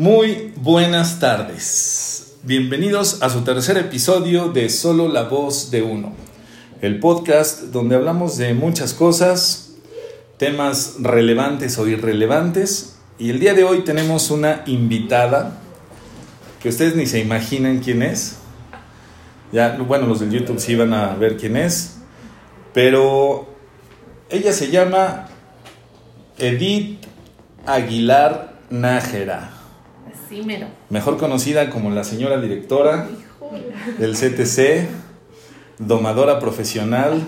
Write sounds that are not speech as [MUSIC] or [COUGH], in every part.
Muy buenas tardes. Bienvenidos a su tercer episodio de Solo la voz de uno, el podcast donde hablamos de muchas cosas, temas relevantes o irrelevantes. Y el día de hoy tenemos una invitada que ustedes ni se imaginan quién es. Ya, bueno, los del YouTube sí van a ver quién es. Pero ella se llama Edith Aguilar Nájera. Así mero. Mejor conocida como la señora directora del CTC, domadora profesional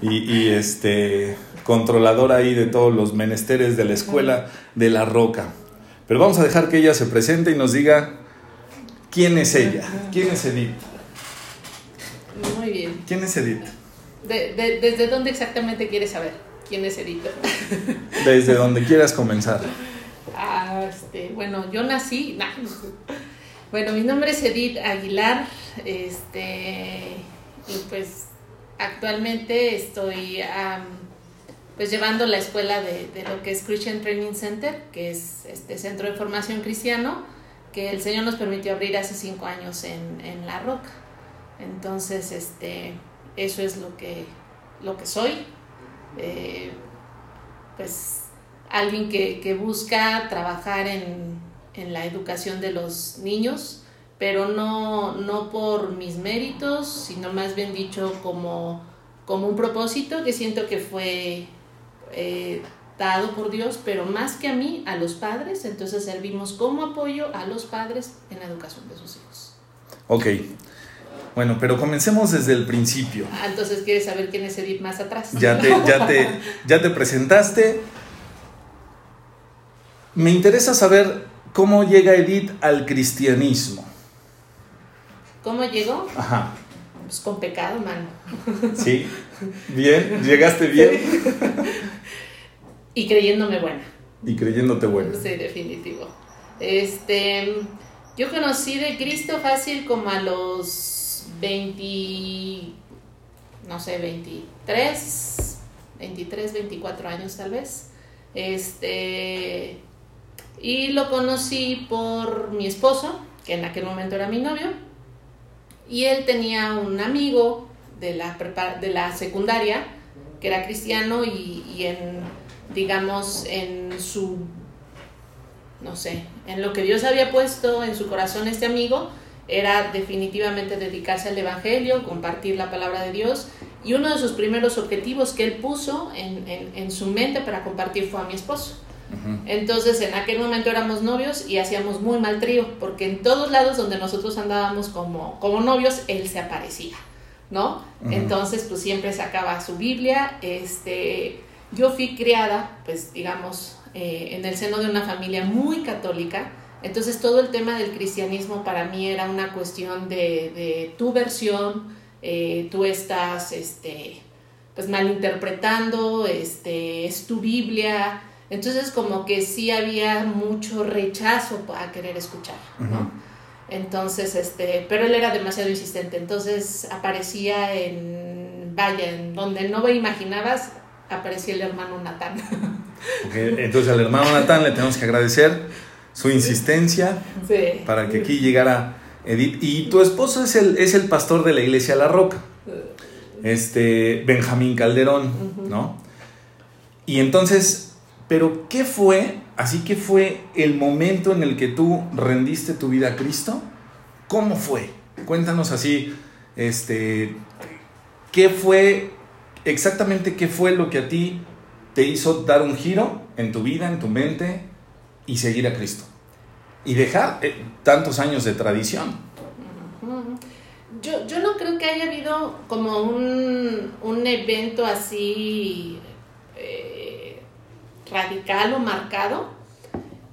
y, y, este controladora ahí de todos los menesteres de la escuela de la Roca. Pero vamos a dejar que ella se presente y nos diga quién es ella, quién es Edith. Muy bien. ¿Quién es Edith? De- de- ¿Desde dónde exactamente quieres saber quién es Edith? Desde donde quieras comenzar. Ah, bueno, yo nací. [LAUGHS] nah. Bueno, mi nombre es Edith Aguilar. Este, y pues actualmente estoy pues llevando la escuela de, de lo que es Christian Training Center, que es este centro de formación cristiano, que el Señor nos permitió abrir hace cinco años en, en La Roca. Entonces, este, eso es lo que, lo que soy. Eh, pues alguien que, que busca trabajar en, en la educación de los niños, pero no, no por mis méritos, sino más bien dicho como, como un propósito que siento que fue eh, dado por Dios, pero más que a mí, a los padres, entonces servimos como apoyo a los padres en la educación de sus hijos. Ok. Bueno, pero comencemos desde el principio. Ah, entonces, ¿quieres saber quién es Edith más atrás? Ya te, ya te, [LAUGHS] ya te presentaste. Me interesa saber cómo llega Edith al cristianismo. ¿Cómo llegó? Ajá. Pues con pecado, mano. [LAUGHS] Sí. Bien, llegaste bien Y creyéndome buena. y creyéndote bueno. Sí, definitivo. Este, yo conocí de Cristo fácil como a los 20, no sé, 23, 23, 24 años tal vez. Este, y lo conocí por mi esposo, que en aquel momento era mi novio, y él tenía un amigo de la, de la secundaria que era cristiano y, y en, digamos, en su, no sé, en lo que Dios había puesto en su corazón este amigo, era definitivamente dedicarse al Evangelio, compartir la palabra de Dios. Y uno de sus primeros objetivos que él puso en, en su mente para compartir fue a mi esposo. Entonces en aquel momento éramos novios y hacíamos muy mal trío, porque en todos lados donde nosotros andábamos como, como novios, él se aparecía, ¿no? Entonces pues siempre sacaba su Biblia, este, yo fui criada, pues digamos, eh, en el seno de una familia muy católica, entonces todo el tema del cristianismo para mí era una cuestión de, de tu versión, eh, tú estás, este, pues malinterpretando, este, es tu Biblia, entonces como que sí había mucho rechazo a querer escuchar, ¿no? Entonces, este, pero él era demasiado insistente, entonces aparecía en, vaya, en donde no me imaginabas, aparecía el hermano Natán. [LAUGHS] Entonces al hermano Natán le tenemos que agradecer su insistencia Sí. para que aquí llegara Edith. Y tu esposo es el, es el pastor de la iglesia La Roca, este Benjamín Calderón. ¿no? Y entonces, pero ¿qué fue? Así que fue el momento en el que tú rendiste tu vida a Cristo. ¿Cómo fue? Cuéntanos así, este, ¿qué fue exactamente qué fue lo que a ti te hizo dar un giro en tu vida, en tu mente y seguir a Cristo? Y dejar eh, tantos años de tradición. Yo, yo no creo que haya habido como un, un evento así eh, radical o marcado.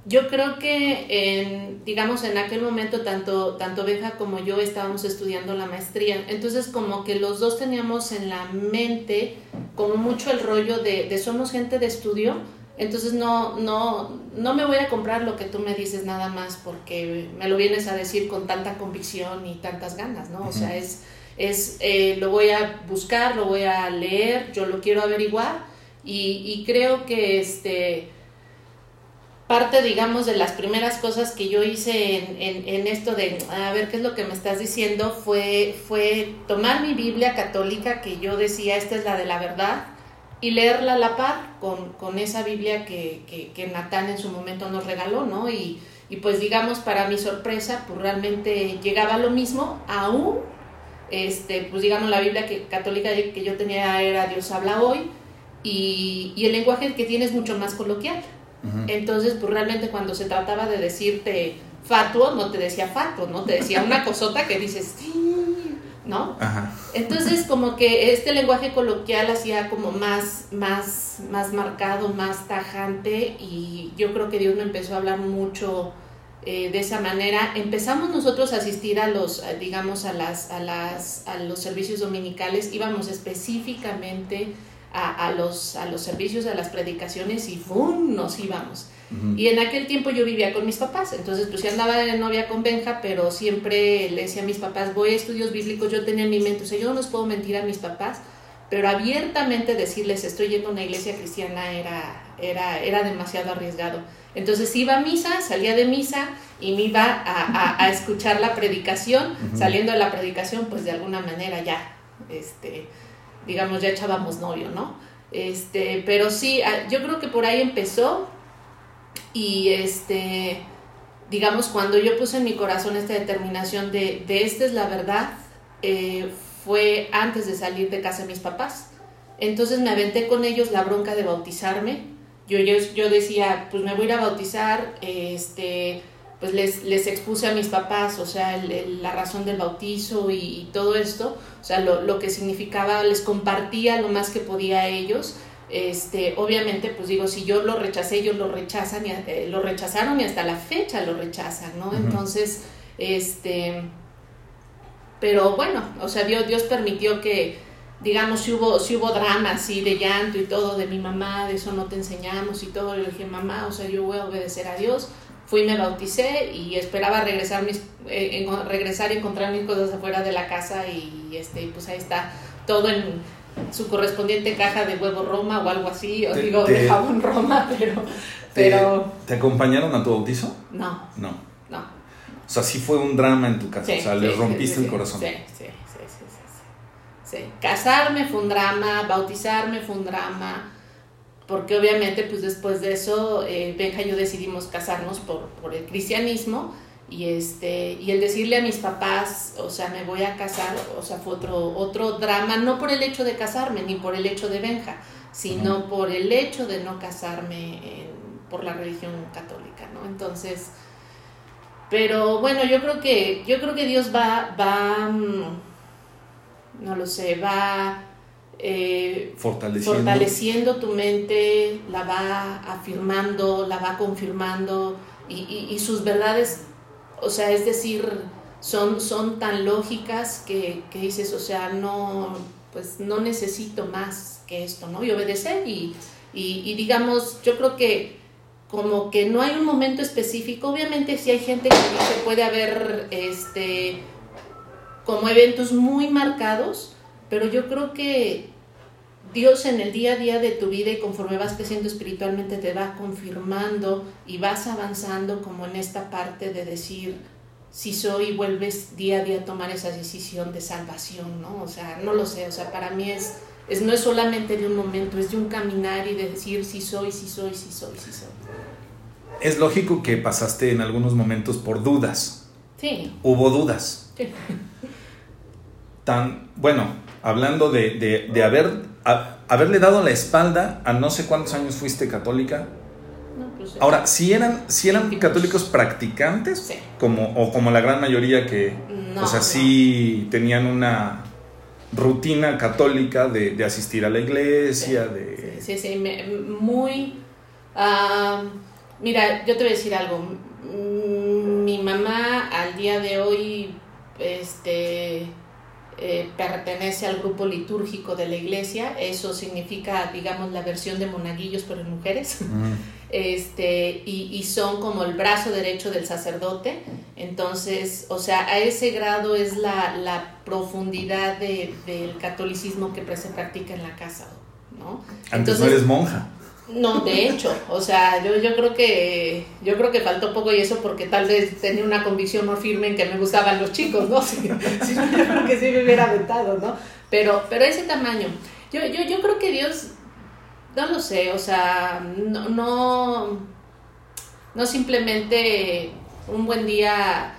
Yo creo que en, digamos, en aquel momento tanto, tanto Beja como yo estábamos estudiando la maestría. Entonces como que los dos teníamos en la mente como mucho el rollo de, de somos gente de estudio, entonces no, no, no me voy a comprar lo que tú me dices nada más porque me lo vienes a decir con tanta convicción y tantas ganas, ¿no? O sea, es, es eh, lo voy a buscar, lo voy a leer, yo lo quiero averiguar y, creo que este parte, digamos, de las primeras cosas que yo hice en, en, esto de, a ver, ¿qué es lo que me estás diciendo? Fue, fue tomar mi Biblia católica, que yo decía, esta es la de la verdad, y leerla a la par con, con esa Biblia que, que, que, Natán en su momento nos regaló, ¿no? Y, y pues digamos, para mi sorpresa, pues realmente llegaba lo mismo, aún, este, pues digamos, la Biblia que, católica que yo tenía era Dios habla hoy, y, y el lenguaje que tiene es mucho más coloquial. Entonces, pues realmente cuando se trataba de decirte fatuo, no te decía fatuo, ¿no? Te decía una cosota que dices, ¿no? Entonces, como que este lenguaje coloquial hacía como más, más, más marcado, más tajante, y yo creo que Dios me empezó a hablar mucho eh, de esa manera. Empezamos nosotros a asistir a los, digamos, a las, a las, a los servicios dominicales, íbamos específicamente a, los, a los servicios, a las predicaciones y ¡fum! nos íbamos. Y en aquel tiempo yo vivía con mis papás, entonces pues ya andaba de novia con Benja, pero siempre le decía a mis papás, voy a estudios bíblicos, yo tenía en mi mente, o sea, yo no les puedo mentir a mis papás, pero abiertamente decirles estoy yendo a una iglesia cristiana era, era, era demasiado arriesgado. Entonces iba a misa, salía de misa y me iba a, a, escuchar la predicación, saliendo de la predicación pues de alguna manera ya, este, digamos, ya echábamos novio, ¿no? Este, pero sí, ah, yo creo que por ahí empezó y este, digamos, cuando yo puse en mi corazón esta determinación de, de esta es la verdad, eh, fue antes de salir de casa de mis papás. Entonces me aventé con ellos la bronca de bautizarme. Yo, yo, yo decía, pues me voy a ir a bautizar, este, pues les, les expuse a mis papás, o sea, la razón del bautizo y, todo esto, o sea, lo, lo, que significaba, les compartía lo más que podía a ellos. Este, obviamente, pues digo, si yo lo rechacé, ellos lo rechazan y eh, lo rechazaron y hasta la fecha lo rechazan, ¿no? Entonces, este, pero bueno, o sea, Dios, Dios permitió que, digamos, si hubo, si hubo drama así de llanto y todo de mi mamá, de eso no te enseñamos y todo, le dije, mamá, o sea, yo voy a obedecer a Dios fui, me bauticé y esperaba regresar, mis, eh, regresar y encontrar mis cosas afuera de la casa y este, pues ahí está todo en su correspondiente caja de huevo Roma o algo así, o digo de jabón Roma, [LAUGHS] pero... Te, pero... ¿Te acompañaron a tu bautizo? No. No. No. O sea, sí fue un drama en tu casa, o sea, le rompiste el corazón. Sí, sí, sí, sí, sí, sí. Casarme fue un drama, bautizarme fue un drama, porque obviamente pues después de eso eh, Benja y yo decidimos casarnos por, por, el cristianismo y este y el decirle a mis papás o sea me voy a casar o sea fue otro otro drama no por el hecho de casarme ni por el hecho de Benja sino por el hecho de no casarme por la religión católica no entonces pero bueno yo creo que yo creo que Dios va va mm, no lo sé va eh, fortaleciendo. tu mente, la va afirmando, la va confirmando y, sus verdades, o sea, es decir, son, son tan lógicas que, dices, o sea, no, pues no necesito más que esto, ¿no? Y obedecer y, y, digamos, yo creo que como que no hay un momento específico, obviamente si hay gente que dice puede haber este como eventos muy marcados, pero yo creo que Dios en el día a día de tu vida y conforme vas creciendo espiritualmente te va confirmando y vas avanzando como en esta parte de decir, si soy, y vuelves día a día a tomar esa decisión de salvación, ¿no? O sea, no lo sé, o sea, para mí es, es no es solamente de un momento, es de un caminar y de decir, si soy, si soy, si soy, si soy. Es lógico que pasaste en algunos momentos por dudas. Sí. Hubo dudas. Sí. Tan, bueno, hablando de, de, de haber haberle dado la espalda a no sé cuántos años fuiste católica. Pues, Ahora, si eran, si eran católicos practicantes, como, o como la gran mayoría que, o sea, sí tenían una rutina católica de, asistir a la iglesia, de... Sí, sí, muy... mira, yo te voy a decir algo. Mi mamá al día de hoy, este eh, pertenece al grupo litúrgico de la iglesia, eso significa, digamos, la versión de monaguillos, pero en mujeres, [LAUGHS] este, y, y, son como el brazo derecho del sacerdote, entonces, o sea, a ese grado es la, la profundidad de, del catolicismo que se practica en la casa, ¿no? Antes no eres monja. No, de hecho, o sea, yo, yo creo que yo creo que faltó poco y eso porque tal vez tenía una convicción muy firme en que me gustaban los chicos, ¿no? [LAUGHS] Sí, sí, yo creo que sí me hubiera aventado, ¿no? Pero, pero ese tamaño. Yo, yo, yo creo que Dios, no lo sé, o sea, no, no, no simplemente un buen día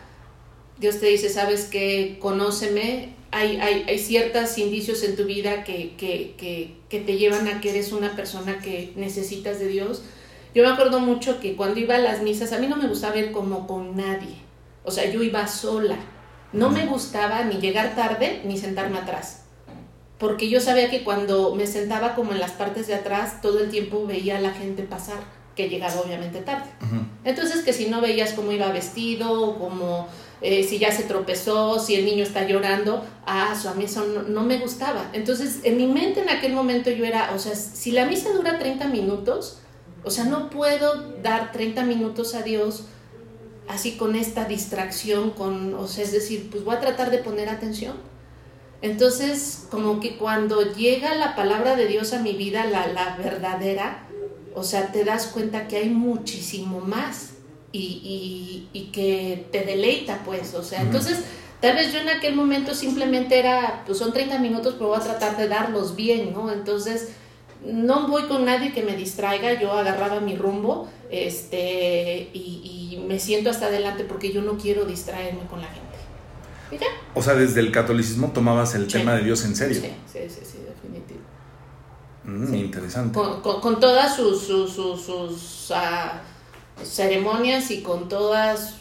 Dios te dice, sabes que conóceme, hay, hay, hay ciertos indicios en tu vida que, que, que, que, te llevan a que eres una persona que necesitas de Dios. Yo me acuerdo mucho que cuando iba a las misas, a mí no me gustaba ir como con nadie. O sea, yo iba sola. No me gustaba ni llegar tarde ni sentarme atrás. Porque yo sabía que cuando me sentaba como en las partes de atrás, todo el tiempo veía a la gente pasar, que llegaba obviamente tarde. Entonces, que si no veías cómo iba vestido, como eh, si ya se tropezó, si el niño está llorando, ah, a mí eso no, me gustaba. Entonces, en mi mente en aquel momento yo era, o sea, si la misa dura 30 minutos, o sea, no puedo dar 30 minutos a Dios así con esta distracción, con, o sea, es decir, pues voy a tratar de poner atención. Entonces, como que cuando llega la palabra de Dios a mi vida, la, la verdadera, o sea, te das cuenta que hay muchísimo más y, y, que te deleita, pues, o sea, entonces tal vez yo en aquel momento simplemente era, pues son 30 minutos, pero voy a tratar de darlos bien, ¿no? Entonces, no voy con nadie que me distraiga, yo agarraba mi rumbo este, y, y me siento hasta adelante porque yo no quiero distraerme con la gente. ¿Y ya? O sea, desde el catolicismo tomabas el tema de Dios en serio. Sí, sí, sí, sí definitivo. Mm, Interesante. Con, con, con, todas sus, sus, sus, sus uh, ceremonias y con todas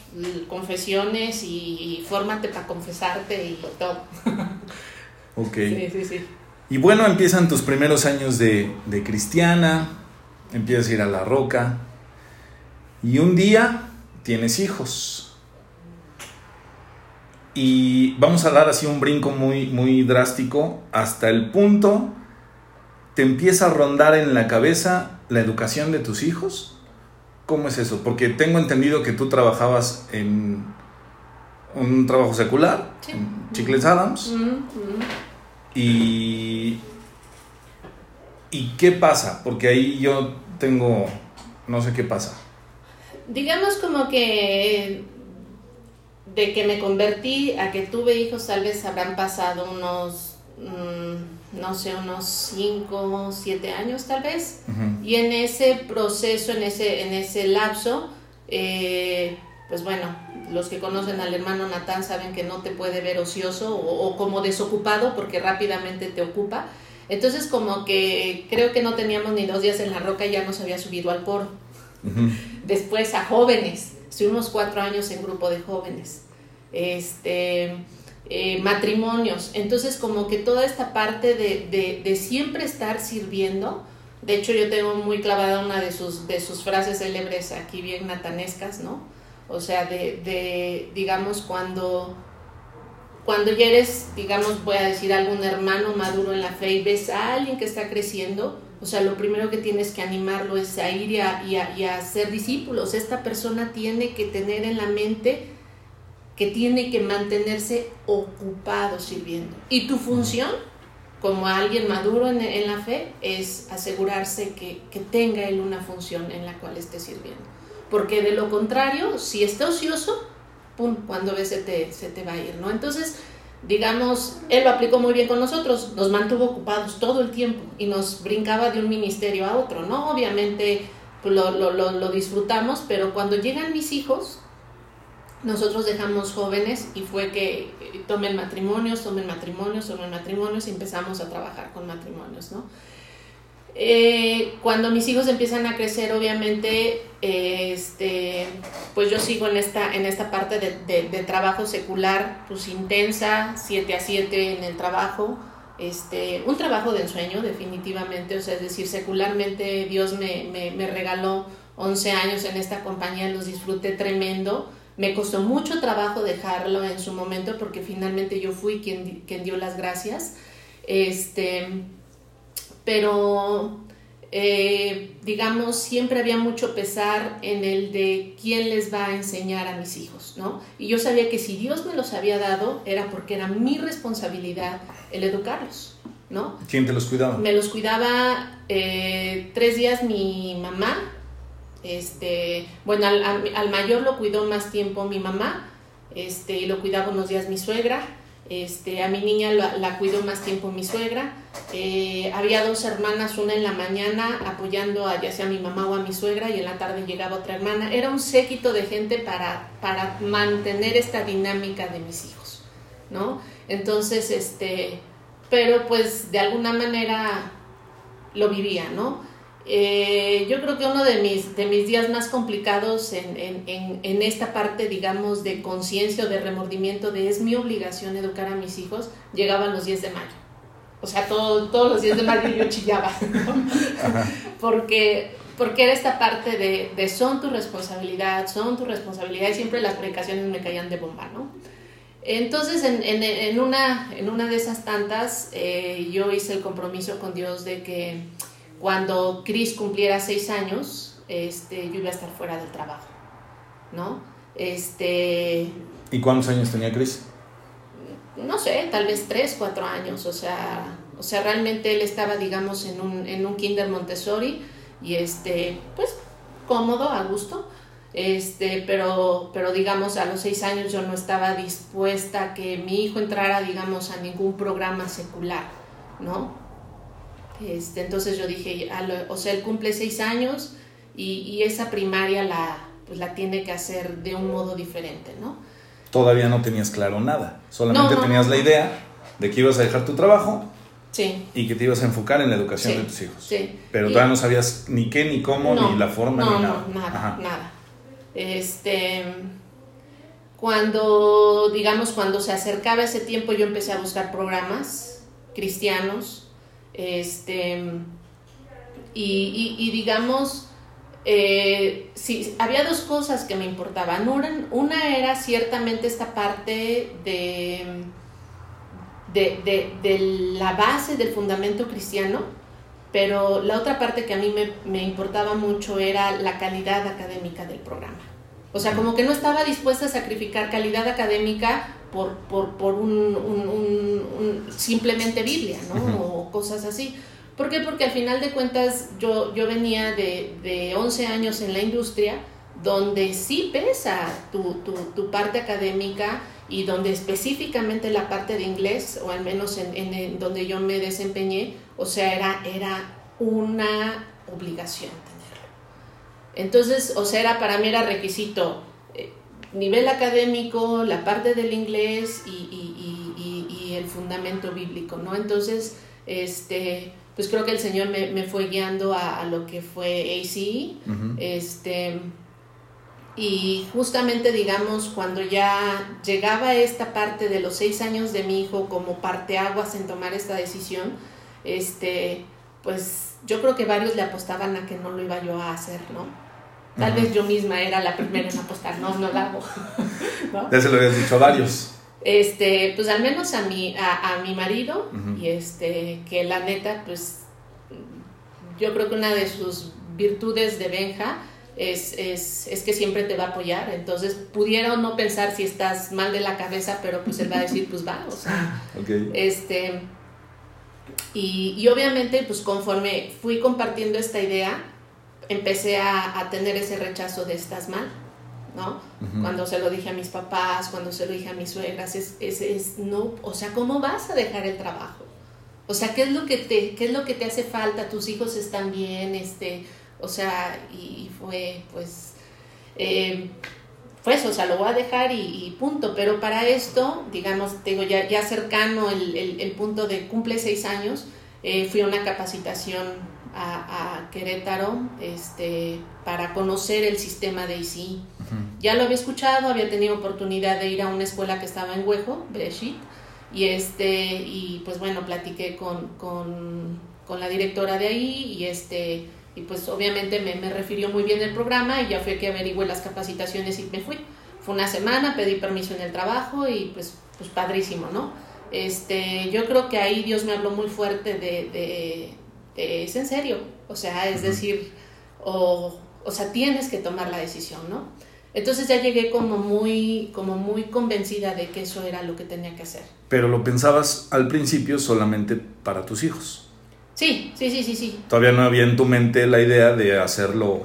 confesiones y, fórmate para confesarte y todo. [LAUGHS] ok. Sí, sí, sí. Y bueno, empiezan tus primeros años de, de cristiana, empiezas a ir a la roca y un día tienes hijos. Y vamos a dar así un brinco muy, muy drástico hasta el punto, te empieza a rondar en la cabeza la educación de tus hijos ¿Cómo es eso? Porque tengo entendido que tú trabajabas en un trabajo secular, Sí. en Chicles Adams. Mm. Y, ¿Y qué pasa? Porque ahí yo tengo, no sé qué pasa. Digamos como que de que me convertí a que tuve hijos, tal vez habrán pasado unos, mm, no sé, unos 5, 7 años tal vez. Y en ese proceso, en ese, en ese lapso, eh, pues bueno, los que conocen al hermano Natán saben que no te puede ver ocioso o, o como desocupado porque rápidamente te ocupa. Entonces como que creo que no teníamos ni dos días en la roca y ya nos había subido al poro. Después a jóvenes, estuvimos cuatro años en grupo de jóvenes. Este, eh, matrimonios. Entonces, como que toda esta parte de, de, de, siempre estar sirviendo. De hecho, yo tengo muy clavada una de sus, de sus frases célebres aquí bien natanescas, ¿no? O sea, de, de digamos, cuando, cuando ya eres, digamos, voy a decir, algún hermano maduro en la fe y ves a alguien que está creciendo, o sea, lo primero que tienes que animarlo es a ir y a, y a, y a ser discípulos. Esta persona tiene que tener en la mente que tiene que mantenerse ocupado sirviendo. Y tu función, como alguien maduro en, la fe, es asegurarse que, que, tenga él una función en la cual esté sirviendo. Porque de lo contrario, si está ocioso, pum, cuando ves se te, se te va a ir, ¿no? Entonces, digamos, él lo aplicó muy bien con nosotros, nos mantuvo ocupados todo el tiempo y nos brincaba de un ministerio a otro, ¿no? Obviamente pues, lo, lo, lo, lo disfrutamos, pero cuando llegan mis hijos, nosotros dejamos jóvenes y fue que tomen matrimonios, tomen matrimonios, tomen matrimonios y empezamos a trabajar con matrimonios, ¿no? Eh, cuando mis hijos empiezan a crecer, obviamente, eh, este, pues yo sigo en esta, en esta parte de, de, de, trabajo secular, pues intensa, 7 a 7 en el trabajo, este, un trabajo de ensueño, definitivamente, o sea, es decir, secularmente Dios me, me, me regaló 11 años en esta compañía, los disfruté tremendo, me costó mucho trabajo dejarlo en su momento porque finalmente yo fui quien, quien dio las gracias. Este, pero, eh, digamos, siempre había mucho pesar en el de quién les va a enseñar a mis hijos, ¿no? Y yo sabía que si Dios me los había dado era porque era mi responsabilidad el educarlos. ¿no? ¿Quién te los cuidaba? Me los cuidaba eh, tres días mi mamá, este, bueno, al, al, mayor lo cuidó más tiempo mi mamá, este, lo cuidaba unos días mi suegra, este, a mi niña la, la cuidó más tiempo mi suegra. Eh, había dos hermanas, una en la mañana apoyando a ya sea a mi mamá o a mi suegra y en la tarde llegaba otra hermana. Era un séquito de gente para, para mantener esta dinámica de mis hijos, ¿no? Entonces, este, pero pues de alguna manera lo vivía, ¿no? Eh, yo creo que uno de mis, de mis días más complicados en, en, en, esta parte, digamos, de conciencia o de remordimiento de es mi obligación educar a mis hijos, llegaban los 10 de mayo. O sea, todo, todos los 10 de mayo yo chillaba, porque, porque era esta parte de, de, son tu responsabilidad, son tu responsabilidad, y siempre las predicaciones me caían de bomba, ¿no? Entonces, en, en, una, en una de esas tantas, eh, yo hice el compromiso con Dios de que cuando Chris cumpliera seis años, este, yo iba a estar fuera del trabajo, ¿no? Este... ¿Y cuántos años tenía Chris? No sé, tal vez tres, cuatro años, o sea, o sea, realmente él estaba, digamos, en un, en un kinder Montessori y este, pues, cómodo, a gusto, este, pero, pero digamos, a los seis años yo no estaba dispuesta a que mi hijo entrara, digamos, a ningún programa secular, ¿no? Este, entonces yo dije, o sea, él cumple seis años y, y, esa primaria la, pues la tiene que hacer de un modo diferente, ¿no? Todavía no tenías claro nada, solamente tenías la idea de que ibas a dejar tu trabajo sí. y que te ibas a enfocar en la educación de tus hijos. Sí. Pero todavía no sabías ni qué, ni cómo, ni la forma, ni nada. No, nada, nada. Este, cuando, digamos, cuando se acercaba ese tiempo yo empecé a buscar programas cristianos este, y, y, digamos, eh, había dos cosas que me importaban. Una, era ciertamente esta parte de, de, de, la base del fundamento cristiano, pero la otra parte que a mí me, me, importaba mucho era la calidad académica del programa. O sea, como que no estaba dispuesta a sacrificar calidad académica por, por, por un, un, simplemente Biblia, ¿no? O cosas así. ¿Por qué? Porque al final de cuentas yo, yo venía de, de 11 años en la industria, donde sí pesa tu, tu, tu, parte académica y donde específicamente la parte de inglés, o al menos en, en, donde yo me desempeñé, o sea, era, era una obligación tenerlo. Entonces, o sea, era, para mí era requisito nivel académico, la parte del inglés y, y, y, y, el fundamento bíblico, ¿no? Entonces, este, pues creo que el Señor me, me fue guiando a, a, lo que fue ACE, este, y justamente, digamos, cuando ya llegaba esta parte de los seis años de mi hijo como parteaguas en tomar esta decisión, este, pues yo creo que varios le apostaban a que no lo iba yo a hacer, ¿no? Tal vez yo misma era la primera en apostar, no, no la hago. [LAUGHS] Ya se lo habías dicho a varios. Este, pues al menos a mi, a, a mi marido, y este, que la neta, pues yo creo que una de sus virtudes de Benja es, es, es, que siempre te va a apoyar. Entonces, pudiera o no pensar si estás mal de la cabeza, pero pues él va a decir, pues va, o sea. [LAUGHS] Okay. Este, y, y obviamente, pues conforme fui compartiendo esta idea, empecé a, a, tener ese rechazo de estás mal, ¿no? Cuando se lo dije a mis papás, cuando se lo dije a mis suegras, es, es, es, no, o sea, ¿cómo vas a dejar el trabajo? O sea, ¿qué es lo que te, qué es lo que te hace falta? Tus hijos están bien, este, o sea, y, fue, pues, eh, pues, o sea, lo voy a dejar y, y, punto. Pero para esto, digamos, tengo ya, ya cercano el, el, el punto de cumple seis años, eh, fui a una capacitación a, a, Querétaro este, para conocer el sistema de ICI. Ya lo había escuchado, había tenido oportunidad de ir a una escuela que estaba en Huejo, Breshit, y, este, y pues bueno, platiqué con, con, con, la directora de ahí y, este, y pues obviamente me, me refirió muy bien el programa y ya fue que averigüé las capacitaciones y me fui. Fue una semana, pedí permiso en el trabajo y pues, pues padrísimo, ¿no? Este, yo creo que ahí Dios me habló muy fuerte de, de es en serio, o sea, es decir, o, o sea, tienes que tomar la decisión, ¿no? Entonces ya llegué como muy, como muy convencida de que eso era lo que tenía que hacer. Pero lo pensabas al principio solamente para tus hijos. Sí, sí, sí, sí, sí. Todavía no había en tu mente la idea de hacerlo.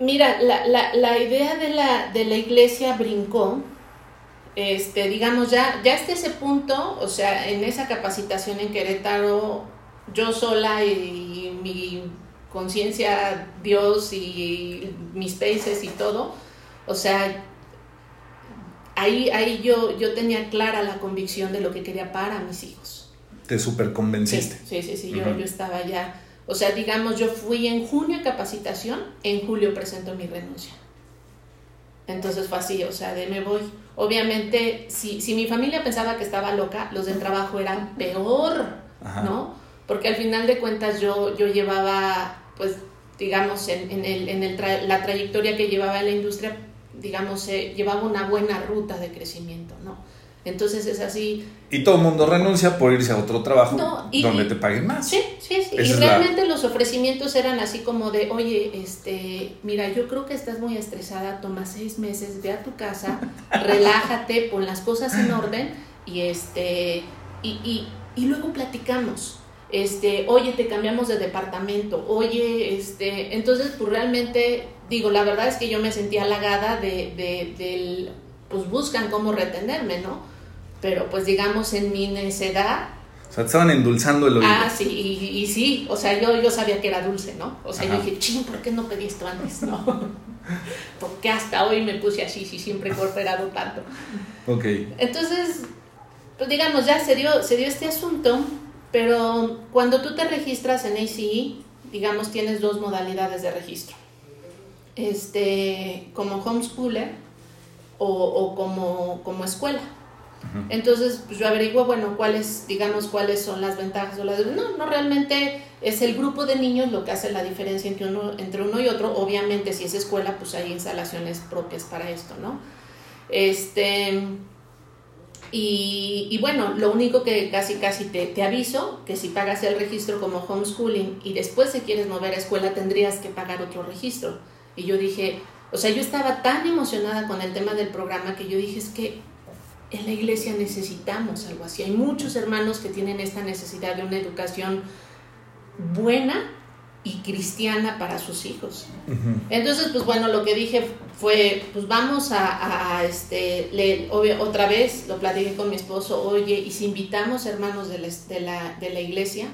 Mira, la, la, la idea de la, de la iglesia brincó, este, digamos, ya, ya hasta ese punto, o sea, en esa capacitación en Querétaro, yo sola y mi conciencia, Dios y mis países y todo, o sea, ahí, ahí yo, yo tenía clara la convicción de lo que quería para mis hijos. Te super convenciste. Sí, sí, sí, yo, yo estaba ya, o sea, digamos, yo fui en junio a capacitación, en julio presento mi renuncia. Entonces fue así, o sea, de me voy. Obviamente, si, si mi familia pensaba que estaba loca, los del trabajo eran peor, ¿no? Porque al final de cuentas yo, yo llevaba, pues, digamos, en, en, el, en el la trayectoria que llevaba en la industria, digamos, eh, llevaba una buena ruta de crecimiento, ¿no? Entonces es así. Y todo el mundo renuncia por irse a otro trabajo donde te paguen más. Sí, sí, sí. y realmente los ofrecimientos eran así como de, oye, este, mira, yo creo que estás muy estresada, toma seis meses, ve a tu casa, [LAUGHS] relájate, pon las cosas en orden y este, y, y, y luego platicamos este, oye, te cambiamos de departamento, oye, este, entonces, pues realmente, digo, la verdad es que yo me sentía halagada de, de, del, pues buscan cómo retenerme, ¿no? Pero pues digamos en mi necedad. O sea, te estaban endulzando el oído. Ah, sí, y, sí, o sea, yo, yo sabía que era dulce, ¿no? O sea, yo dije, ching, ¿por qué no pedí esto antes, no? [LAUGHS] Porque hasta hoy me puse así, si siempre he cooperado tanto. Ok. Entonces, pues digamos, ya se dio, se dio este asunto pero cuando tú te registras en ACE, digamos, tienes dos modalidades de registro. Este, como homeschooler o, o como, como escuela. Entonces, pues yo averiguo, bueno, cuáles, digamos, cuáles son las ventajas o las... No, no, realmente es el grupo de niños lo que hace la diferencia entre uno, entre uno y otro. Obviamente, si es escuela, pues hay instalaciones propias para esto, ¿no? Este... Y, bueno, lo único que casi casi te, te, aviso, que si pagas el registro como homeschooling y después si quieres mover a escuela tendrías que pagar otro registro. Y yo dije, o sea, yo estaba tan emocionada con el tema del programa que yo dije, es que en la iglesia necesitamos algo así. Hay muchos hermanos que tienen esta necesidad de una educación buena y cristiana para sus hijos. Entonces, pues bueno, lo que dije fue, pues vamos a, este, le, otra vez lo platiqué con mi esposo, oye, y si invitamos hermanos de la, de la, de la iglesia,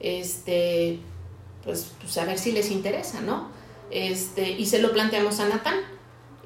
este, pues, pues, a ver si les interesa, ¿no? Este, y se lo planteamos a Natán.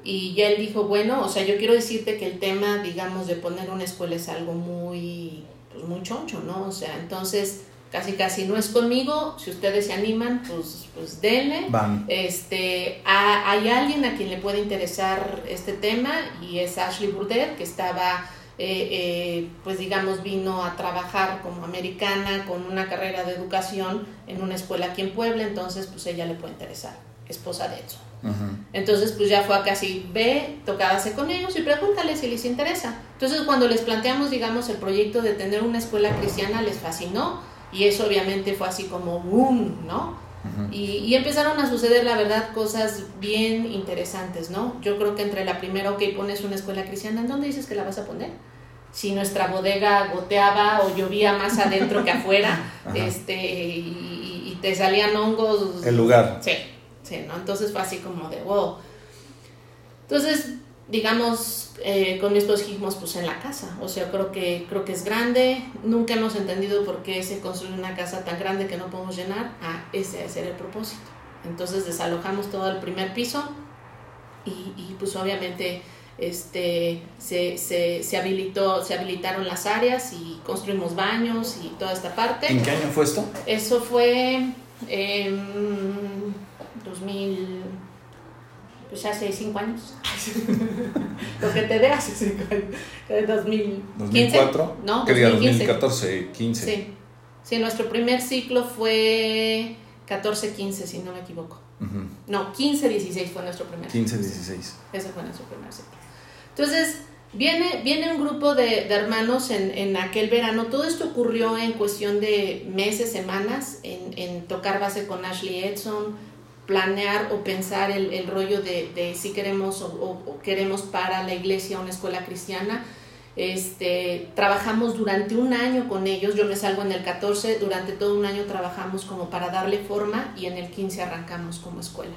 Y ya él dijo, bueno, o sea, yo quiero decirte que el tema, digamos, de poner una escuela es algo muy, pues muy choncho, ¿no? O sea, entonces casi casi no es conmigo, si ustedes se animan, pues, pues denle. Van. Este, hay alguien a quien le puede interesar este tema y es Ashley Burder, que estaba, eh, eh, pues digamos, vino a trabajar como americana con una carrera de educación en una escuela aquí en Puebla, entonces pues ella le puede interesar, esposa de Edson. Entonces, pues ya fue a casi ve, tocábase con ellos y pregúntale si les interesa. Entonces, cuando les planteamos, digamos, el proyecto de tener una escuela cristiana, les fascinó y eso obviamente fue así como boom, ¿no? y, y, empezaron a suceder, la verdad, cosas bien interesantes, ¿no? Yo creo que entre la primera, ok, pones una escuela cristiana, ¿en dónde dices que la vas a poner? Si nuestra bodega goteaba o llovía más adentro que afuera, [LAUGHS] este, y, y, te salían hongos. El lugar. Sí, sí, ¿no? Entonces fue así como de, wow. Entonces, digamos, eh, con mi esposo dijimos, pues en la casa. O sea, creo que, creo que es grande. Nunca hemos entendido por qué se construye una casa tan grande que no podemos llenar. Ah, ese es el propósito. Entonces desalojamos todo el primer piso y, y pues obviamente este, se, se, se, habilitó, se habilitaron las áreas y construimos baños y toda esta parte. ¿En qué año fue esto? Eso fue en 2000 pues hace cinco años. [LAUGHS] Lo que te dé hace cinco años. 2015. ¿2004? No, 2014, 15. Sí. sí, nuestro primer ciclo fue 14-15, si no me equivoco. No, 15-16 fue nuestro primer 15, 16. Ese fue nuestro primer ciclo. Entonces, viene, viene un grupo de, de hermanos en, en, aquel verano. Todo esto ocurrió en cuestión de meses, semanas, en, en tocar base con Ashley Edson, planear o pensar el, el rollo de, de, si queremos o, queremos para la iglesia una escuela cristiana. Este, trabajamos durante un año con ellos, yo me salgo en el 14, durante todo un año trabajamos como para darle forma y en el 15 arrancamos como escuela.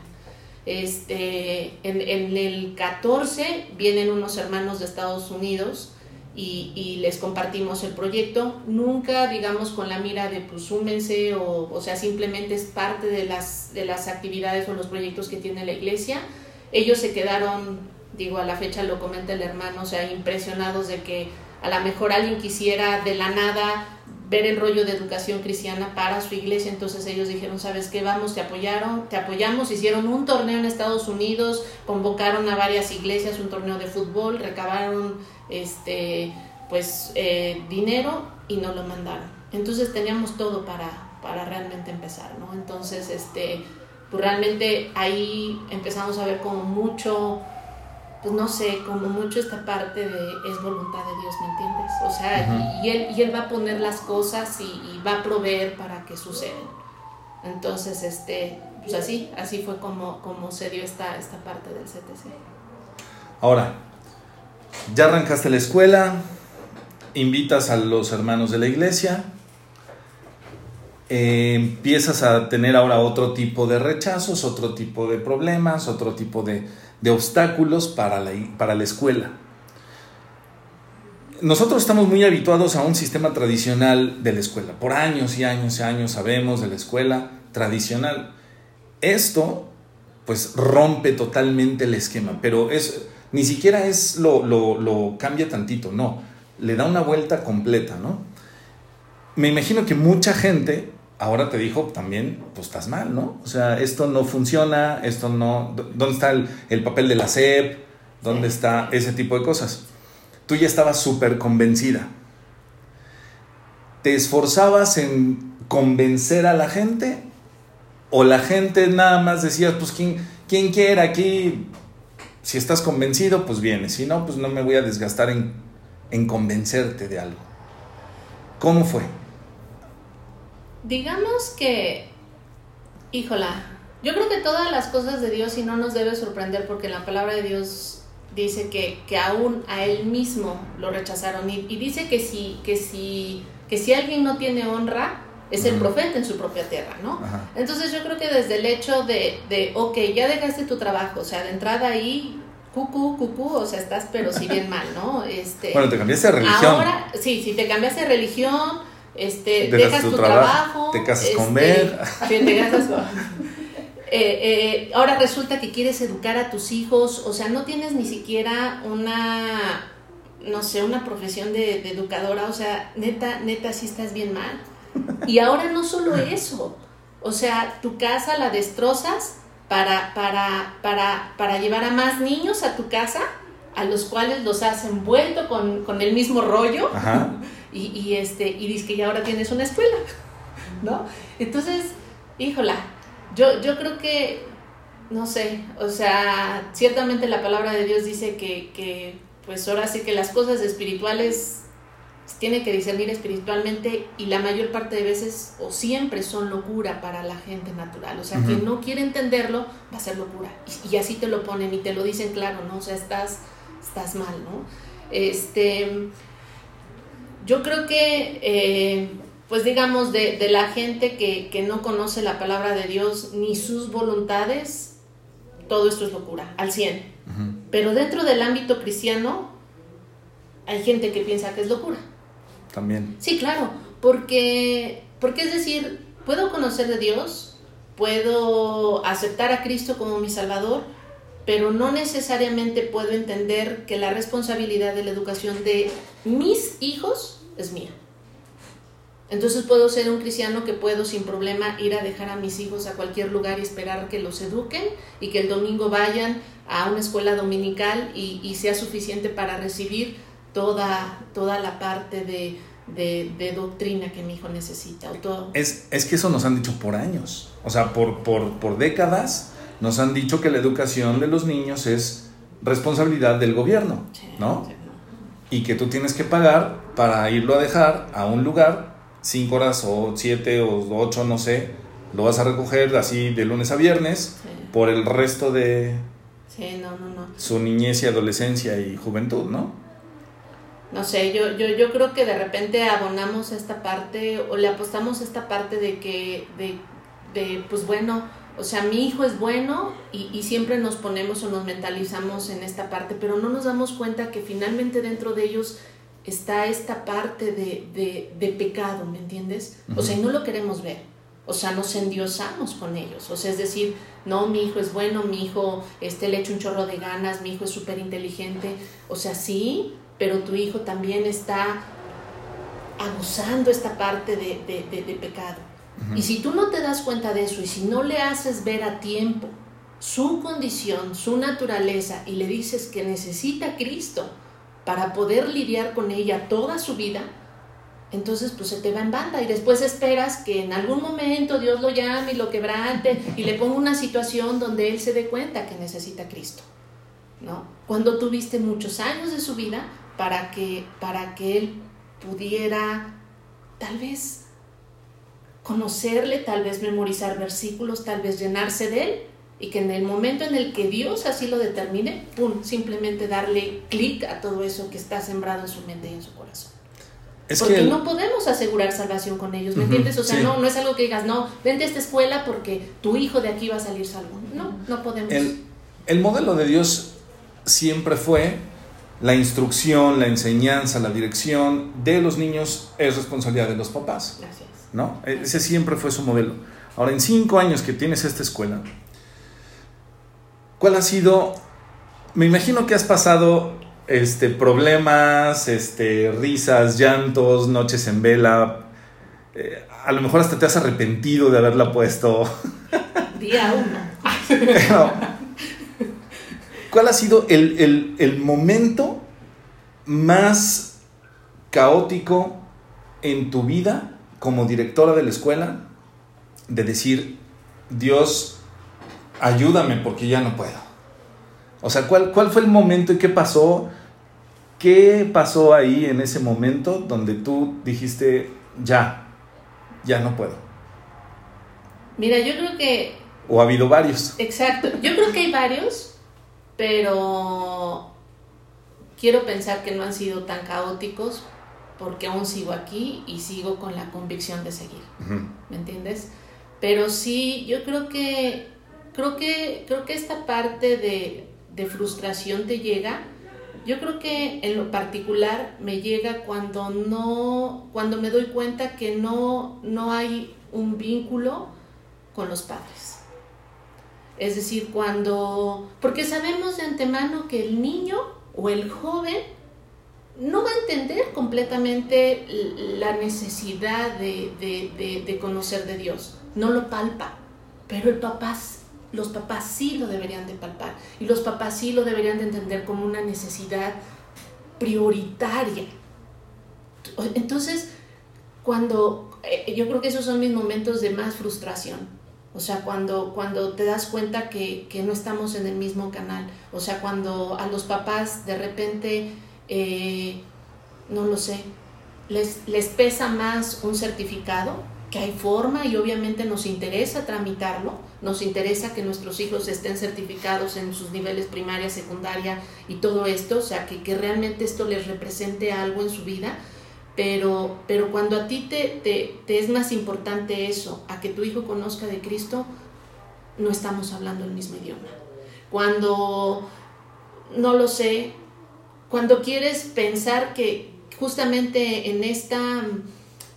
Este, en, en el 14 vienen unos hermanos de Estados Unidos y, les compartimos el proyecto, nunca digamos con la mira de pues súmense o, o sea, simplemente es parte de las, de las actividades o los proyectos que tiene la iglesia. Ellos se quedaron, digo, a la fecha lo comenta el hermano, o sea, impresionados de que a lo mejor alguien quisiera de la nada ver el rollo de educación cristiana para su iglesia, entonces ellos dijeron, ¿sabes qué? Vamos, te apoyaron, te apoyamos, hicieron un torneo en Estados Unidos, convocaron a varias iglesias, un torneo de fútbol, recabaron este pues eh, dinero y no lo mandaron. Entonces teníamos todo para, para realmente empezar, ¿no? Entonces, este, pues realmente ahí empezamos a ver como mucho pues no sé, como mucho esta parte de es voluntad de Dios, ¿me entiendes? O sea, uh -huh. y, y, él, y él va a poner las cosas y, y, va a proveer para que sucedan. Entonces, este, pues así, así fue como, como se dio esta, esta parte del CTC. Ahora, ya arrancaste la escuela, invitas a los hermanos de la iglesia, eh, empiezas a tener ahora otro tipo de rechazos, otro tipo de problemas, otro tipo de, de obstáculos para la, para la escuela. Nosotros estamos muy habituados a un sistema tradicional de la escuela. Por años y años y años sabemos de la escuela tradicional. Esto, pues, rompe totalmente el esquema, pero es, ni siquiera es lo, lo, lo cambia tantito, no. Le da una vuelta completa, ¿no? Me imagino que mucha gente ahora te dijo también, pues estás mal, ¿no? O sea, esto no funciona, esto no... ¿Dónde está el, el papel de la SEP? ¿Dónde sí. está ese tipo de cosas? Tú ya estabas súper convencida. ¿Te esforzabas en convencer a la gente? ¿O la gente nada más decía, pues quien, quien quiera aquí, si estás convencido, pues viene. Si no, pues no me voy a desgastar en, en convencerte de algo. ¿Cómo fue? Digamos que, híjola, yo creo que todas las cosas de Dios y no nos debe sorprender porque la palabra de Dios dice que, que aún a él mismo lo rechazaron y, y, dice que si, que, si, que si alguien no tiene honra es el profeta en su propia tierra, ¿no? Entonces yo creo que desde el hecho de, de, ok, ya dejaste tu trabajo, o sea, de entrada ahí cucú, cucú, o sea, estás pero si bien mal, ¿no? Este, bueno, te cambiaste de religión. Ahora, sí, sí, te cambiaste de religión, este, dejas tu, tu trabajo, trabajo, te casas este, con ver. [LAUGHS] Te casas con... [LAUGHS] Eh, eh, ahora resulta que quieres educar a tus hijos, o sea, no tienes ni siquiera una, no sé, una profesión de, de, educadora, o sea, neta, neta, sí estás bien mal. Y ahora no solo eso, o sea, tu casa la destrozas para, para, para, para llevar a más niños a tu casa, a los cuales los has envuelto con, con el mismo rollo, [LAUGHS] y, y, este, y dices que ya ahora tienes una escuela, ¿no? Entonces, híjola, yo, yo creo que, no sé, o sea, ciertamente la palabra de Dios dice que, que pues ahora sí que las cosas espirituales tiene que discernir espiritualmente y la mayor parte de veces o siempre son locura para la gente natural. O sea, uh -huh. quien no quiere entenderlo va a ser locura. Y, y, así te lo ponen y te lo dicen claro, ¿no? O sea, estás, estás mal, ¿no? Este, yo creo que... Eh, pues digamos, de, de la gente que, que, no conoce la palabra de Dios ni sus voluntades, todo esto es locura, al 100. Uh -huh. Pero dentro del ámbito cristiano, hay gente que piensa que es locura. También. Sí, claro, porque, porque es decir, puedo conocer de Dios, puedo aceptar a Cristo como mi Salvador, pero no necesariamente puedo entender que la responsabilidad de la educación de mis hijos es mía. Entonces puedo ser un cristiano que puedo sin problema ir a dejar a mis hijos a cualquier lugar y esperar que los eduquen y que el domingo vayan a una escuela dominical y, y sea suficiente para recibir toda, toda la parte de, de, de, doctrina que mi hijo necesita. O todo. Es, es que eso nos han dicho por años, o sea, por, por, por décadas nos han dicho que la educación de los niños es responsabilidad del gobierno, sí, ¿no? Sí. Y que tú tienes que pagar para irlo a dejar a un lugar cinco horas o siete o ocho, no sé, lo vas a recoger así de lunes a viernes Sí. por el resto de no, no. su niñez y adolescencia y juventud, ¿no? No sé, yo, yo, yo creo que de repente abonamos esta parte o le apostamos esta parte de que, de, de pues bueno, o sea, mi hijo es bueno y, y siempre nos ponemos o nos mentalizamos en esta parte, pero no nos damos cuenta que finalmente dentro de ellos está esta parte de, de, de pecado, ¿me entiendes? O sea, y no lo queremos ver. O sea, nos endiosamos con ellos. O sea, es decir, no, mi hijo es bueno, mi hijo este, le echa un chorro de ganas, mi hijo es súper inteligente. O sea, sí, pero tu hijo también está abusando esta parte de, de- de- de pecado. Y si tú no te das cuenta de eso y si no le haces ver a tiempo su condición, su naturaleza y le dices que necesita a Cristo para poder lidiar con ella toda su vida, entonces pues se te va en banda y después esperas que en algún momento Dios lo llame y lo quebrante y le ponga una situación donde él se dé cuenta que necesita a Cristo. ¿no? Cuando tuviste muchos años de su vida para que, para que él pudiera tal vez conocerle, tal vez memorizar versículos, tal vez llenarse de él y que en el momento en el que Dios así lo determine, pum, simplemente darle clic a todo eso que está sembrado en su mente y en su corazón. Es porque que el- no podemos asegurar salvación con ellos, ¿me entiendes? O sea, sí. no, no es algo que digas, no, vente a esta escuela porque tu hijo de aquí va a salir salvo. No, no podemos. el, el modelo de Dios siempre fue la instrucción, la enseñanza, la dirección de los niños es responsabilidad de los papás. Gracias. ¿no? Ese siempre fue su modelo. Ahora, en cinco años que tienes esta escuela, ¿cuál ha sido? Me imagino que has pasado este, problemas, este, risas, llantos, noches en vela. eh, a lo mejor hasta te has arrepentido de haberla puesto. Día uno. [LAUGHS] Pero, ¿Cuál ha sido el, el- el momento más caótico en tu vida como directora de la escuela de decir, Dios, ayúdame porque ya no puedo? O sea, ¿cuál, cuál fue el momento y qué pasó? ¿Qué pasó ahí en ese momento donde tú dijiste, ya, ya no puedo? Mira, yo creo que ¿O ha habido varios? Exacto. Yo creo que hay varios, pero quiero pensar que no han sido tan caóticos porque aún sigo aquí y sigo con la convicción de seguir. ¿Me entiendes? Pero sí, yo creo que creo que creo que esta parte de, de frustración te llega. Yo creo que en lo particular me llega cuando no cuando me doy cuenta que no no hay un vínculo con los padres. Es decir, cuando porque sabemos de antemano que el niño o el joven no va a entender completamente la necesidad de, de- de- conocer de Dios, no lo palpa, pero los papás sí lo deberían de palpar y los papás sí lo deberían de entender como una necesidad prioritaria. Entonces, cuando eh, yo creo que esos son mis momentos de más frustración. O sea, cuando, cuando te das cuenta que, que no estamos en el mismo canal. O sea, cuando a los papás de repente, eh, no lo sé, les, les pesa más un certificado, que hay forma y obviamente nos interesa tramitarlo, nos interesa que nuestros hijos estén certificados en sus niveles primaria, secundaria y todo esto, o sea, que, que realmente esto les represente algo en su vida, pero, pero cuando a ti te, te, te es más importante eso, a que tu hijo conozca de Cristo, no estamos hablando el mismo idioma. Cuando, no lo sé, cuando quieres pensar que justamente en esta,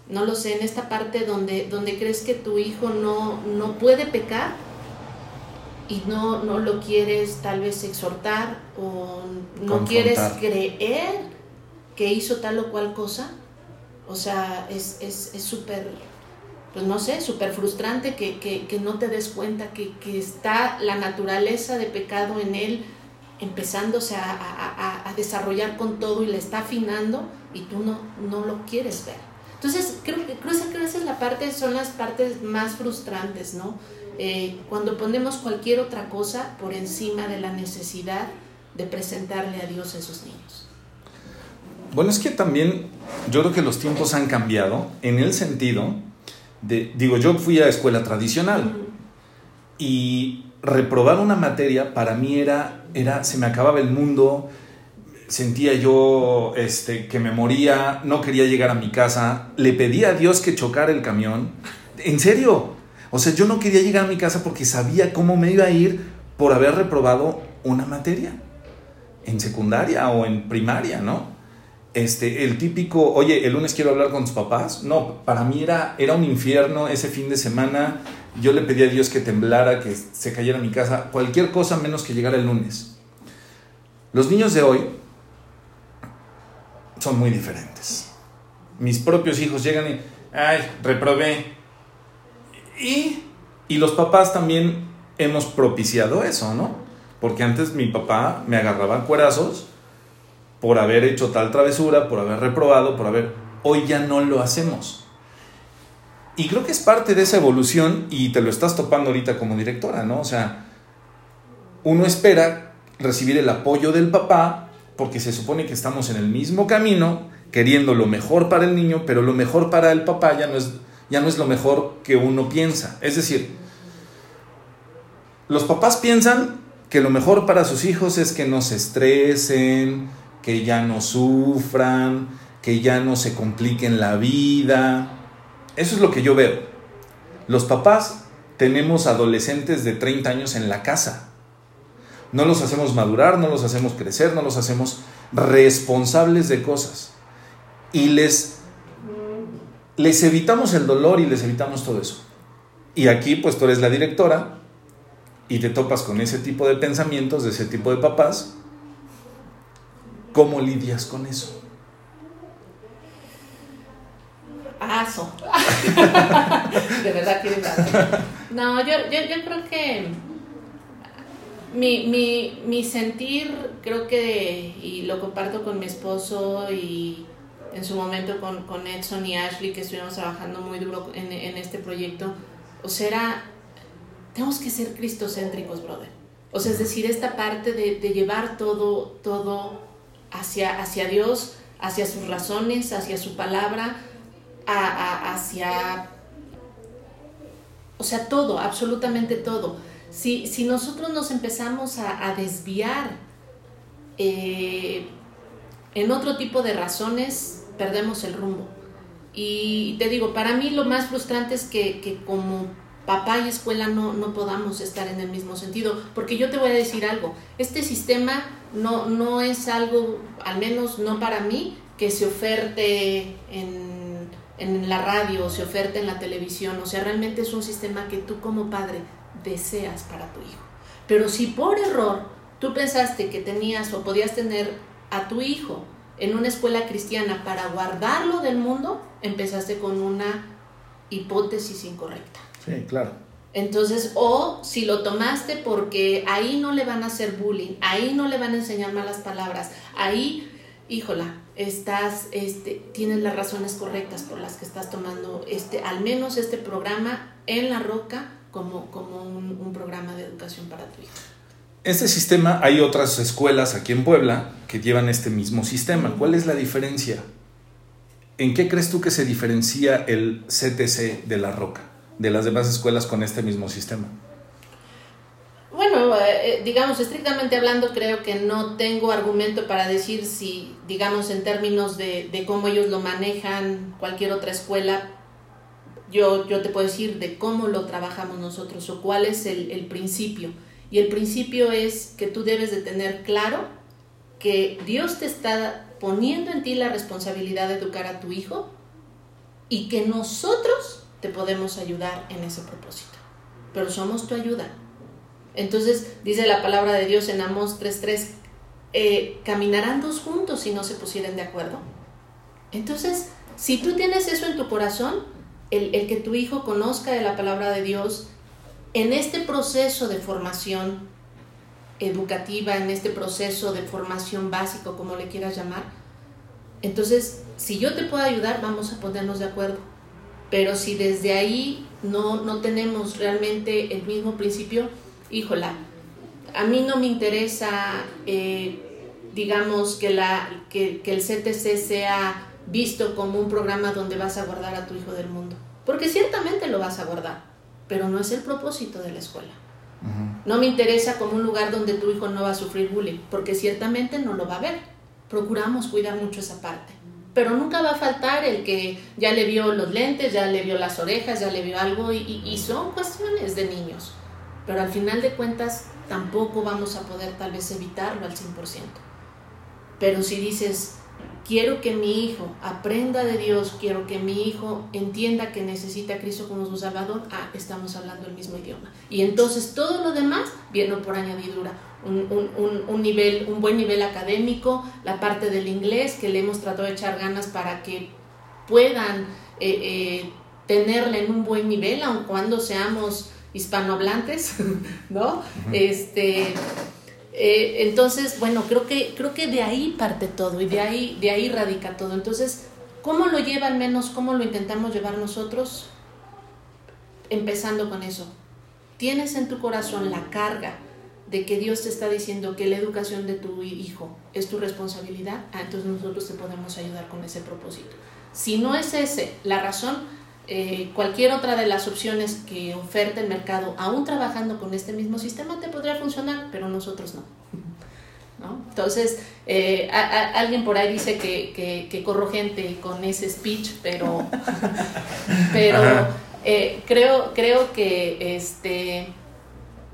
no lo sé, en esta parte donde, donde crees que tu hijo no, no puede pecar y no, no lo quieres tal vez exhortar o no Confrontar. quieres creer que hizo tal o cual cosa, o sea, es es es súper, pues no sé, súper frustrante que, que, que no te des cuenta que, que está la naturaleza de pecado en él empezándose a, a- a- desarrollar con todo y le está afinando y tú no, no lo quieres ver. Entonces, creo que esa es la parte, son las partes más frustrantes, ¿no? Eh, cuando ponemos cualquier otra cosa por encima de la necesidad de presentarle a Dios a esos niños. Bueno, es que también yo creo que los tiempos han cambiado en el sentido de, digo, yo fui a escuela tradicional y reprobar una materia para mí era, era, se me acababa el mundo, sentía yo este, que me moría, no quería llegar a mi casa, le pedí a Dios que chocara el camión, en serio, o sea, yo no quería llegar a mi casa porque sabía cómo me iba a ir por haber reprobado una materia en secundaria o en primaria, ¿no? Este, el típico, oye, el lunes quiero hablar con tus papás. No, para mí era, era un infierno ese fin de semana. Yo le pedí a Dios que temblara, que se cayera mi casa, cualquier cosa menos que llegara el lunes. Los niños de hoy son muy diferentes. Mis propios hijos llegan y, ay, reprobé. Y, y los papás también hemos propiciado eso, ¿no? Porque antes mi papá me agarraba cuerazos por haber hecho tal travesura, por haber reprobado, por haber... Hoy ya no lo hacemos. Y creo que es parte de esa evolución y te lo estás topando ahorita como directora, ¿no? O sea, uno espera recibir el apoyo del papá porque se supone que estamos en el mismo camino, queriendo lo mejor para el niño, pero lo mejor para el papá ya no es, ya no es lo mejor que uno piensa. Es decir, los papás piensan que lo mejor para sus hijos es que no se estresen, que ya no sufran, que ya no se compliquen la vida. Eso es lo que yo veo. Los papás tenemos adolescentes de 30 años en la casa. No los hacemos madurar, no los hacemos crecer, no los hacemos responsables de cosas. Y les, les evitamos el dolor y les evitamos todo eso. Y aquí pues tú eres la directora y te topas con ese tipo de pensamientos de ese tipo de papás ¿Cómo lidias con eso? Aso. [LAUGHS] de verdad que No, yo, yo, creo que mi, mi, sentir, creo que, y lo comparto con mi esposo y en su momento con, con Edson y Ashley, que estuvimos trabajando muy duro en, en este proyecto, o sea, era, tenemos que ser cristocéntricos, brother. O sea, es decir, esta parte de, de llevar todo, todo hacia, hacia Dios, hacia sus razones, hacia su palabra, hacia, o sea, todo, absolutamente todo. Si, si nosotros nos empezamos a, desviar eh, en otro tipo de razones, perdemos el rumbo. Y te digo, para mí lo más frustrante es que, que como papá y escuela no, no podamos estar en el mismo sentido, porque yo te voy a decir algo, este sistema no, no es algo, al menos no para mí, que se oferte en, en la radio, se oferte en la televisión, o sea, realmente es un sistema que tú como padre deseas para tu hijo. Pero si por error tú pensaste que tenías o podías tener a tu hijo en una escuela cristiana para guardarlo del mundo, empezaste con una hipótesis incorrecta. Sí, claro. Entonces, o si lo tomaste porque ahí no le van a hacer bullying, ahí no le van a enseñar malas palabras, ahí, híjola, estás, este, tienes las razones correctas por las que estás tomando este, al menos este programa en la roca como, como un, un programa de educación para tu hijo. Este sistema, hay otras escuelas aquí en Puebla que llevan este mismo sistema. ¿Cuál es la diferencia? ¿En qué crees tú que se diferencia el CTC de la roca? De las demás escuelas con este mismo sistema? Bueno, eh, digamos, estrictamente hablando, creo que no tengo argumento para decir si, digamos, en términos de, cómo ellos lo manejan cualquier otra escuela, yo, yo te puedo decir de cómo lo trabajamos nosotros o cuál es el, el principio. Y el principio es que tú debes de tener claro que Dios te está poniendo en ti la responsabilidad de educar a tu hijo y que nosotros podemos ayudar en ese propósito. Pero somos tu ayuda. Entonces dice la palabra de Dios en Amós 3.3, eh, caminarán dos juntos si no se pusieren de acuerdo. Entonces, si tú tienes eso en tu corazón, el, el que tu hijo conozca de la palabra de Dios, en este proceso de formación educativa, en este proceso de formación básico, como le quieras llamar, entonces, si yo te puedo ayudar, vamos a ponernos de acuerdo. Pero si desde ahí no, no tenemos realmente el mismo principio, híjola, a mí no me interesa, eh, digamos, que, la, que, que el CTC sea visto como un programa donde vas a guardar a tu hijo del mundo. porque ciertamente lo vas a guardar, pero no es el propósito de la escuela. No me interesa como un lugar donde tu hijo no va a sufrir bullying, porque ciertamente no lo va a ver. Procuramos cuidar mucho esa parte. Pero nunca va a faltar el que ya le vio los lentes, ya le vio las orejas, ya le vio algo, y, y son cuestiones de niños. Pero al final de cuentas tampoco vamos a poder tal vez evitarlo al 100%. Pero si dices, quiero que mi hijo aprenda de Dios, quiero que mi hijo entienda que necesita a Cristo como su Salvador, ah, estamos hablando el mismo idioma. Y entonces todo lo demás viene por añadidura. Un, nivel, un buen nivel académico, la parte del inglés, que le hemos tratado de echar ganas para que puedan eh, eh, tenerla en un buen nivel, aun cuando seamos hispanohablantes, [LAUGHS] ¿no? Este eh, entonces, bueno, creo que, creo que de ahí parte todo y de ahí, de ahí radica todo. Entonces, ¿cómo lo lleva al menos, cómo lo intentamos llevar nosotros? Empezando con eso. Tienes en tu corazón la carga de que Dios te está diciendo que la educación de tu hijo es tu responsabilidad, ah, entonces nosotros te podemos ayudar con ese propósito. Si no es ese la razón, eh, cualquier otra de las opciones que oferte el mercado, aún trabajando con este mismo sistema, te podría funcionar, pero nosotros no. [LAUGHS] ¿No? Entonces, eh, alguien por ahí dice que, que, corro gente con ese speech, pero, [LAUGHS] pero eh, creo, creo que este,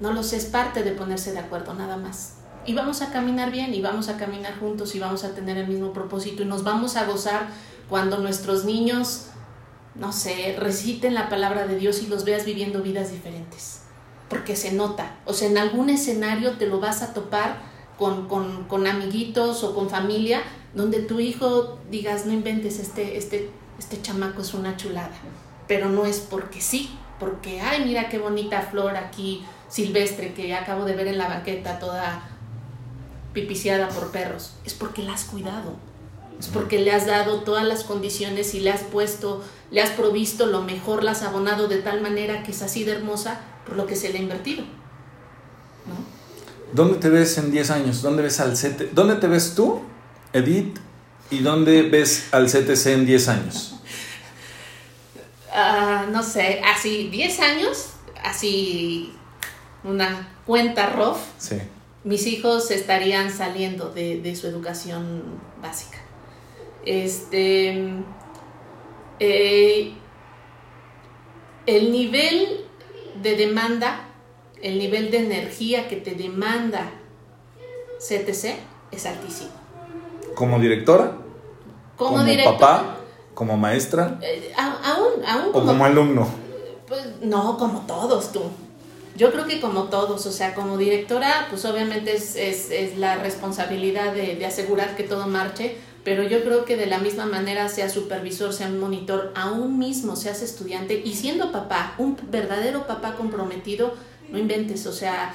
no lo sé, es parte de ponerse de acuerdo, nada más. Y vamos a caminar bien, y vamos a caminar juntos, y vamos a tener el mismo propósito, y nos vamos a gozar cuando nuestros niños no sé, reciten la palabra de Dios y los veas viviendo vidas diferentes. Porque se nota. O sea, en algún escenario te lo vas a topar con, con, amiguitos o con familia donde tu hijo digas, no inventes, este, este, este chamaco es una chulada. Pero no es porque sí, porque, ay, mira qué bonita flor aquí silvestre que acabo de ver en la banqueta toda pipiciada por perros. Es porque la has cuidado es porque le has dado todas las condiciones y le has puesto, le has provisto lo mejor, la has abonado de tal manera que es así de hermosa por lo que se le ha invertido. ¿Dónde te ves en 10 años? ¿Dónde ves al CT? ¿Dónde te ves tú, Edith? ¿Y dónde ves al CTC en 10 años? Ah, no sé, así 10 años, así una cuenta ROF. Sí. Mis hijos estarían saliendo de, de su educación básica. Este, eh, el nivel de demanda, el nivel de energía que te demanda CTC es altísimo. ¿Como directora? Como, papá? ¿Como maestra? Eh, aún, aún como, ¿O como alumno? Pues, no, como todos tú. Yo creo que como todos, o sea, como directora, pues obviamente es, es, la responsabilidad de, de, asegurar que todo marche, pero yo creo que de la misma manera, sea supervisor, sea un monitor, aún mismo seas estudiante y siendo papá, un verdadero papá comprometido, no inventes, o sea,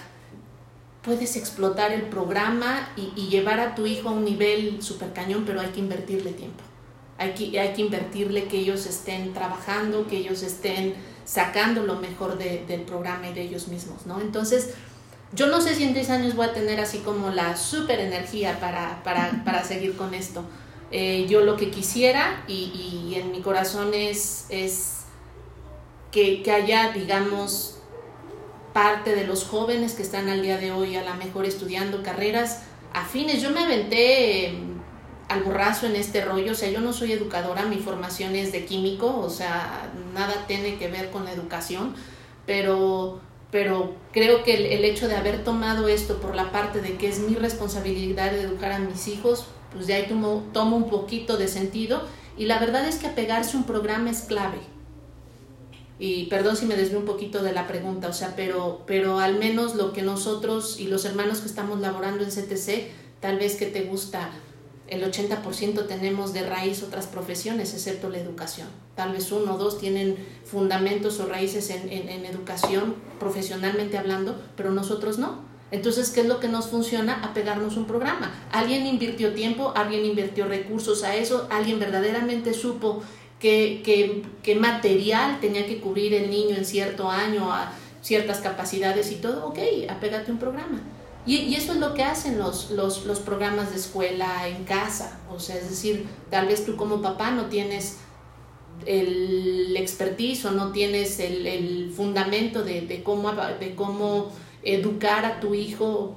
puedes explotar el programa y, llevar a tu hijo a un nivel super cañón, pero hay que invertirle tiempo. Hay que, hay que invertirle que ellos estén trabajando, que ellos estén sacando lo mejor del programa y de ellos mismos, ¿no? Entonces, yo no sé si en 10 años voy a tener así como la super energía para, para, para seguir con esto. Eh, yo lo que quisiera y, y, en mi corazón es, es que, que, haya, digamos, parte de los jóvenes que están al día de hoy a lo mejor estudiando carreras afines. Yo me aventé eh, al borrazo en este rollo, o sea, yo no soy educadora, mi formación es de químico, o sea, nada tiene que ver con la educación, pero pero creo que el, hecho de haber tomado esto por la parte de que es mi responsabilidad de educar a mis hijos, pues de ahí tomo, tomo un poquito de sentido y la verdad es que apegarse a un programa es clave. Y perdón si me desvío un poquito de la pregunta, o sea, pero, pero al menos lo que nosotros y los hermanos que estamos laborando en CTC, tal vez que te gusta el 80% tenemos de raíz otras profesiones, excepto la educación. Tal vez uno o dos tienen fundamentos o raíces en, educación, profesionalmente hablando, pero nosotros no. Entonces, ¿qué es lo que nos funciona? Apegarnos un programa. Alguien invirtió tiempo, alguien invirtió recursos a eso, alguien verdaderamente supo qué, qué, qué material tenía que cubrir el niño en cierto año, a ciertas capacidades y todo. Ok, apégate un programa. Y, eso es lo que hacen los, los, los, programas de escuela en casa. O sea, es decir, tal vez tú como papá no tienes el expertise o no tienes el, fundamento de, cómo, de cómo educar a tu hijo,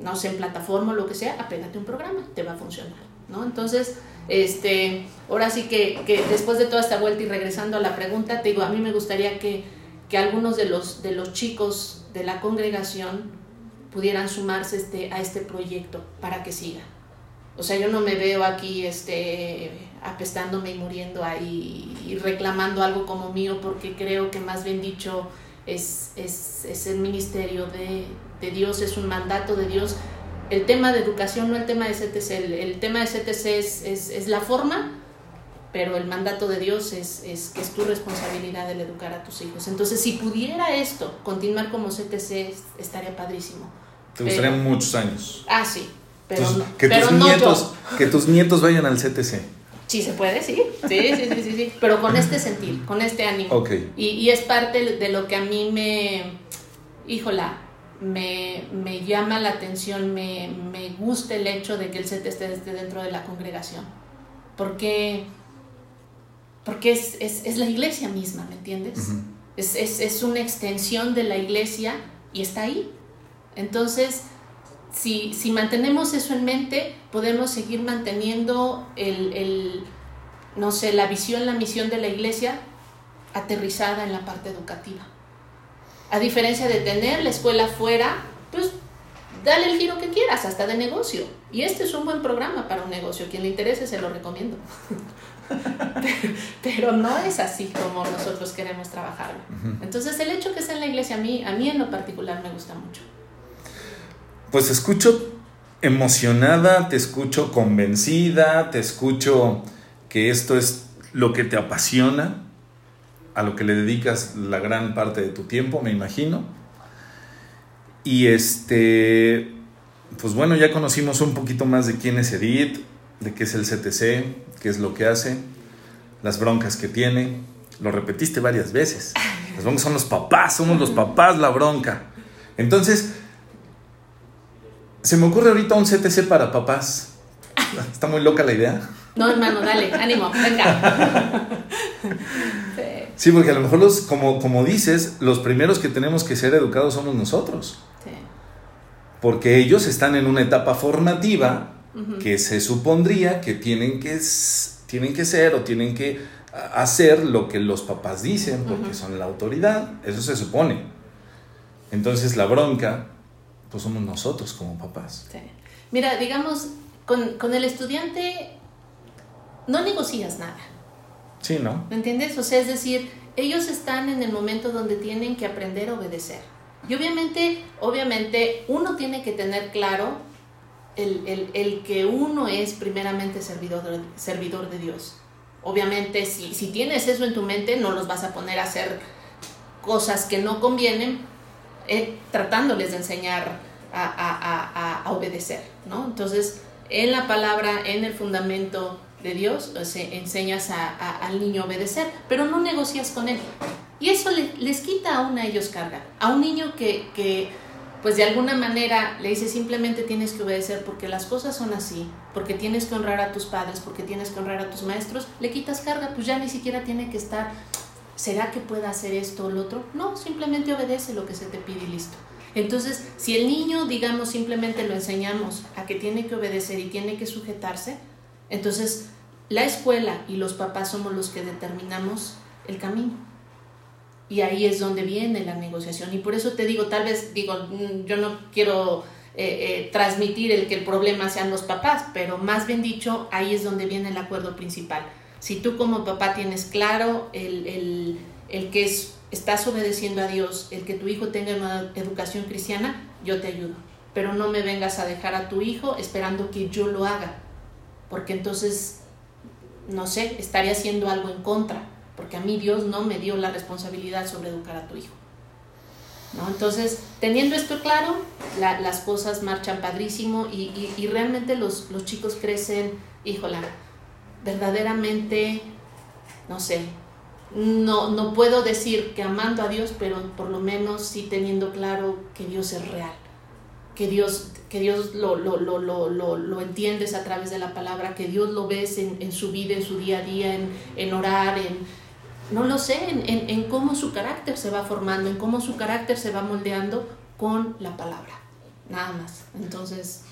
no sé, en plataforma o lo que sea, apégate un programa, te va a funcionar, ¿no? Entonces, este, ahora sí que, que, después de toda esta vuelta y regresando a la pregunta, te digo, a mí me gustaría que, que algunos de los, de los chicos de la congregación pudieran sumarse este, a este proyecto para que siga. O sea, yo no me veo aquí este, apestándome y muriendo ahí y reclamando algo como mío porque creo que más bien dicho es, es, es el ministerio de, de, Dios, es un mandato de Dios. El tema de educación, no el tema de CTC, el, tema de CTC es, es, es, la forma, pero el mandato de Dios es, es que es tu responsabilidad el educar a tus hijos. Entonces, si pudiera esto continuar como CTC, estaría padrísimo. Te gustarían muchos años. Ah, sí. Pero, que, tus nietos, que tus nietos vayan al CTC. Sí, se puede, sí. Sí, sí, sí, sí, sí. Pero con este sentir, con este ánimo. Okay. Y, y, es parte de lo que a mí me, híjola, me, me llama la atención, me, me, gusta el hecho de que el CT esté dentro de la congregación. Porque, porque es, es, es la iglesia misma, ¿me entiendes? es, es, es una extensión de la iglesia y está ahí. Entonces, si, si mantenemos eso en mente, podemos seguir manteniendo el, el, no sé, la visión, la misión de la iglesia aterrizada en la parte educativa. A diferencia de tener la escuela fuera, pues dale el giro que quieras, hasta de negocio. Y este es un buen programa para un negocio. Quien le interese, se lo recomiendo. [LAUGHS] [LAUGHS] Pero no es así como nosotros queremos trabajarlo. Entonces, el hecho que sea en la iglesia, a mí, a mí en lo particular me gusta mucho pues escucho emocionada, te escucho convencida, te escucho que esto es lo que te apasiona, a lo que le dedicas la gran parte de tu tiempo, me imagino. Y este, pues bueno, ya conocimos un poquito más de quién es Edith, de qué es el CTC, qué es lo que hace, las broncas que tiene. Lo repetiste varias veces. Las broncas son los papás, somos los papás la bronca. Entonces, se me ocurre ahorita un CTC para papás. Está muy loca la idea. No, hermano, dale, ánimo, venga. [LAUGHS] Sí. porque a lo mejor los, como, como dices, los primeros que tenemos que ser educados somos nosotros. Sí. Porque ellos están en una etapa formativa que se supondría que tienen que, tienen que ser o tienen que hacer lo que los papás dicen, porque son la autoridad. Eso se supone. Entonces la bronca pues somos nosotros como papás. Sí. Mira, digamos, con, con, el estudiante no negocias nada. Sí, ¿no? ¿Me entiendes? O sea, es decir, ellos están en el momento donde tienen que aprender a obedecer. Y obviamente, obviamente, uno tiene que tener claro el, el, el que uno es primeramente servidor servidor de Dios. Obviamente, si, si tienes eso en tu mente, no los vas a poner a hacer cosas que no convienen eh, tratándoles de enseñar a, obedecer, ¿no? Entonces, en la palabra, en el fundamento de Dios, pues, enseñas al niño a obedecer, pero no negocias con él. Y eso les quita aún a ellos carga. A un niño que, pues de alguna manera le dice simplemente tienes que obedecer porque las cosas son así, porque tienes que honrar a tus padres, porque tienes que honrar a tus maestros, le quitas carga, pues ya ni siquiera tiene que estar ¿será que pueda hacer esto o lo otro? No, simplemente obedece lo que se te pide y listo. Entonces, si el niño, digamos, simplemente lo enseñamos a que tiene que obedecer y tiene que sujetarse, entonces la escuela y los papás somos los que determinamos el camino. Y ahí es donde viene la negociación. Y por eso te digo, tal vez, digo, mm, yo no quiero eh, eh, transmitir el que el problema sean los papás, pero más bien dicho, ahí es donde viene el acuerdo principal si tú como papá tienes claro el, que es, estás obedeciendo a Dios, el que tu hijo tenga una educación cristiana, yo te ayudo. Pero no me vengas a dejar a tu hijo esperando que yo lo haga, porque entonces, no sé, estaría haciendo algo en contra, porque a mí Dios no me dio la responsabilidad sobre educar a tu hijo. ¿No? Entonces, teniendo esto claro, las cosas marchan padrísimo y, y, realmente los, los, chicos crecen, híjola, verdaderamente, no sé, no, no puedo decir que amando a Dios, pero por lo menos sí teniendo claro que Dios es real. que Dios, que Dios lo, lo, lo, lo, entiendes a través de la palabra, que Dios lo ves en, su vida, en su día a día, en, en orar, en, no lo sé, en, en, en, cómo su carácter se va formando, en cómo su carácter se va moldeando con la palabra, nada más. Entonces...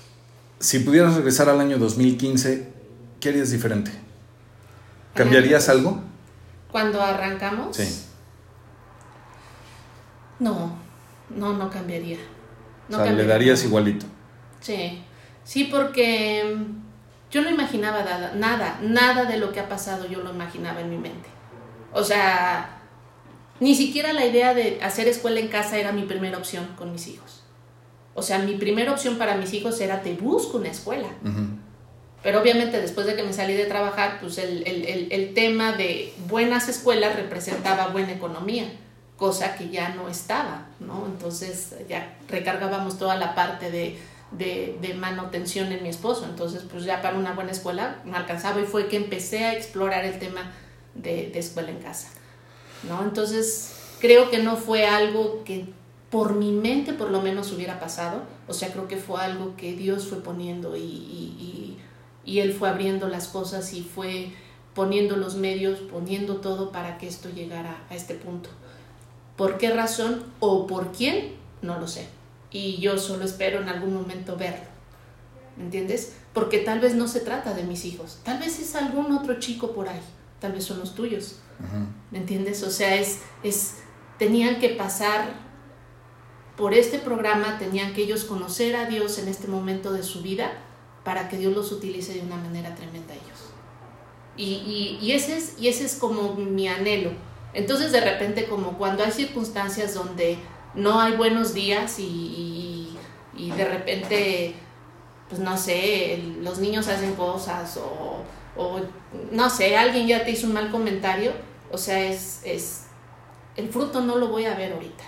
Si pudieras regresar al año 2015, ¿qué harías diferente? ¿Cambiarías algo? Cuando arrancamos. Sí. No, no, no cambiaría. No o sea, le darías igualito. Sí, sí, porque yo no imaginaba nada, nada, nada de lo que ha pasado yo lo imaginaba en mi mente. O sea, ni siquiera la idea de hacer escuela en casa era mi primera opción con mis hijos. O sea, mi primera opción para mis hijos era te busco una escuela. Pero obviamente después de que me salí de trabajar, pues el, el, el, tema de buenas escuelas representaba buena economía, cosa que ya no estaba, ¿no? Entonces ya recargábamos toda la parte de, de, de, manutención en mi esposo. Entonces, pues ya para una buena escuela me alcanzaba y fue que empecé a explorar el tema de, escuela en casa, ¿no? Entonces, creo que no fue algo que por mi mente por lo menos hubiera pasado, o sea, creo que fue algo que Dios fue poniendo y, y y él fue abriendo las cosas y fue poniendo los medios, poniendo todo para que esto llegara a este punto. ¿Por qué razón o por quién? No lo sé. Y yo solo espero en algún momento verlo. ¿Me entiendes? Porque tal vez no se trata de mis hijos, tal vez es algún otro chico por ahí, tal vez son los tuyos. ¿Me entiendes? O sea, es, es, tenían que pasar por este programa, tenían que ellos conocer a Dios en este momento de su vida para que Dios los utilice de una manera tremenda a ellos. Y, y, ese es, y ese es como mi anhelo. Entonces de repente como cuando hay circunstancias donde no hay buenos días y, y de repente, pues no sé, los niños hacen cosas o, o, no sé, alguien ya te hizo un mal comentario, o sea, es, es, el fruto no lo voy a ver ahorita.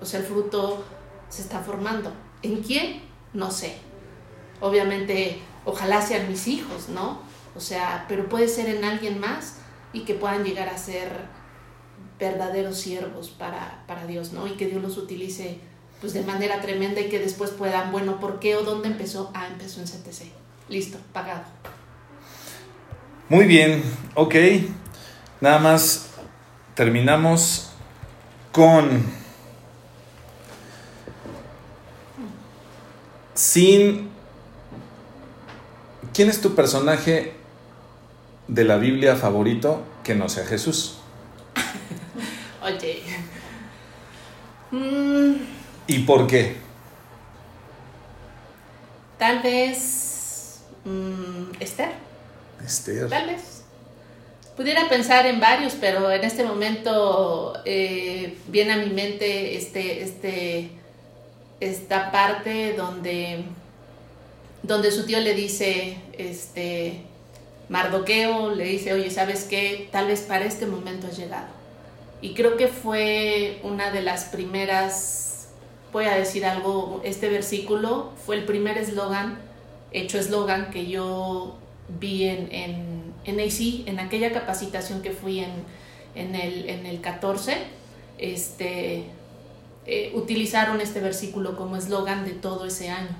O sea, el fruto se está formando. ¿En quién? No sé obviamente, ojalá sean mis hijos, ¿no? O sea, pero puede ser en alguien más y que puedan llegar a ser verdaderos siervos para, para Dios, ¿no? Y que Dios los utilice pues de manera tremenda y que después puedan, bueno, ¿por qué o dónde empezó? Ah, empezó en CTC. Listo, pagado. Muy bien, ok. Nada más terminamos con... Sin ¿Quién es tu personaje de la Biblia favorito que no sea Jesús? [LAUGHS] Oye. Mm. ¿Y por qué? Tal vez mm, Esther. Esther. Tal vez. Pudiera pensar en varios, pero en este momento eh, viene a mi mente este, este, esta parte donde donde su tío le dice, este, Mardoqueo le dice, oye, ¿sabes qué? Tal vez para este momento has llegado. Y creo que fue una de las primeras, voy a decir algo, este versículo fue el primer eslogan, hecho eslogan que yo vi en, en, en AC, en aquella capacitación que fui en, en, el, en el 14, este, eh, utilizaron este versículo como eslogan de todo ese año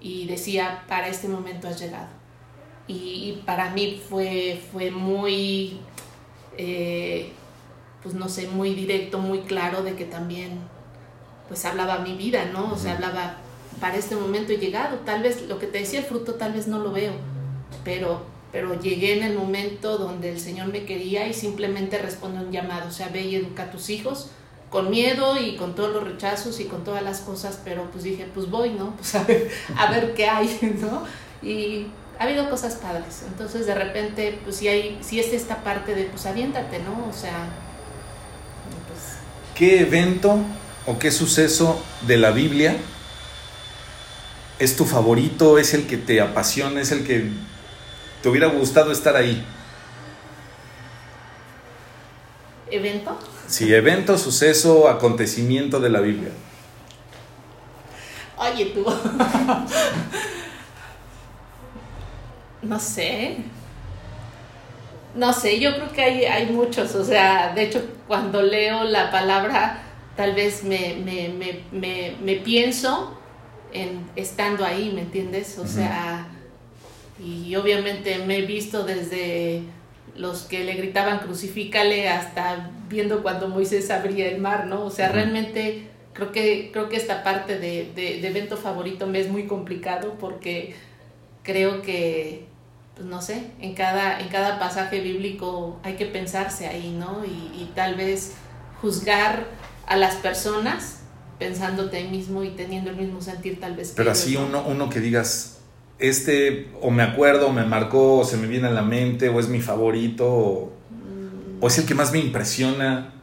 y decía, para este momento has llegado. Y, para mí fue, fue muy, eh, pues no sé, muy directo, muy claro de que también, pues hablaba mi vida, ¿no? O sea, hablaba, para este momento he llegado, tal vez lo que te decía el fruto, tal vez no lo veo, pero, pero llegué en el momento donde el Señor me quería y simplemente responde un llamado, o sea, ve y educa a tus hijos con miedo y con todos los rechazos y con todas las cosas, pero pues dije, pues voy, ¿no? [LAUGHS] Pues a ver, a ver qué hay, [LAUGHS] ¿no? Y ha habido cosas padres, entonces de repente, pues sí hay, sí es esta parte de, pues aviéntate, ¿no? O sea, pues... ¿Qué evento o qué suceso de la Biblia es tu favorito, es el que te apasiona, es el que te hubiera gustado estar ahí? ¿Evento? Sí, evento, suceso, acontecimiento de la Biblia. Oye, tú. [LAUGHS] no sé. No sé, yo creo que hay, hay muchos. O sea, de hecho, cuando leo la palabra, tal vez me, me, me, me, me pienso en estando ahí, ¿me entiendes? O sea, y obviamente me he visto desde los que le gritaban crucifícale hasta viendo cuando Moisés abría el mar, ¿no? O sea, realmente creo que, creo que esta parte de, de, evento favorito me es muy complicado porque creo que, pues no sé, en cada, en cada pasaje bíblico hay que pensarse ahí, ¿no? Y, y tal vez juzgar a las personas pensándote mismo y teniendo el mismo sentir tal vez. Pero así uno, uno que digas, este o me acuerdo, o me marcó, o se me viene a la mente, o es mi favorito, o, o es el que más me impresiona.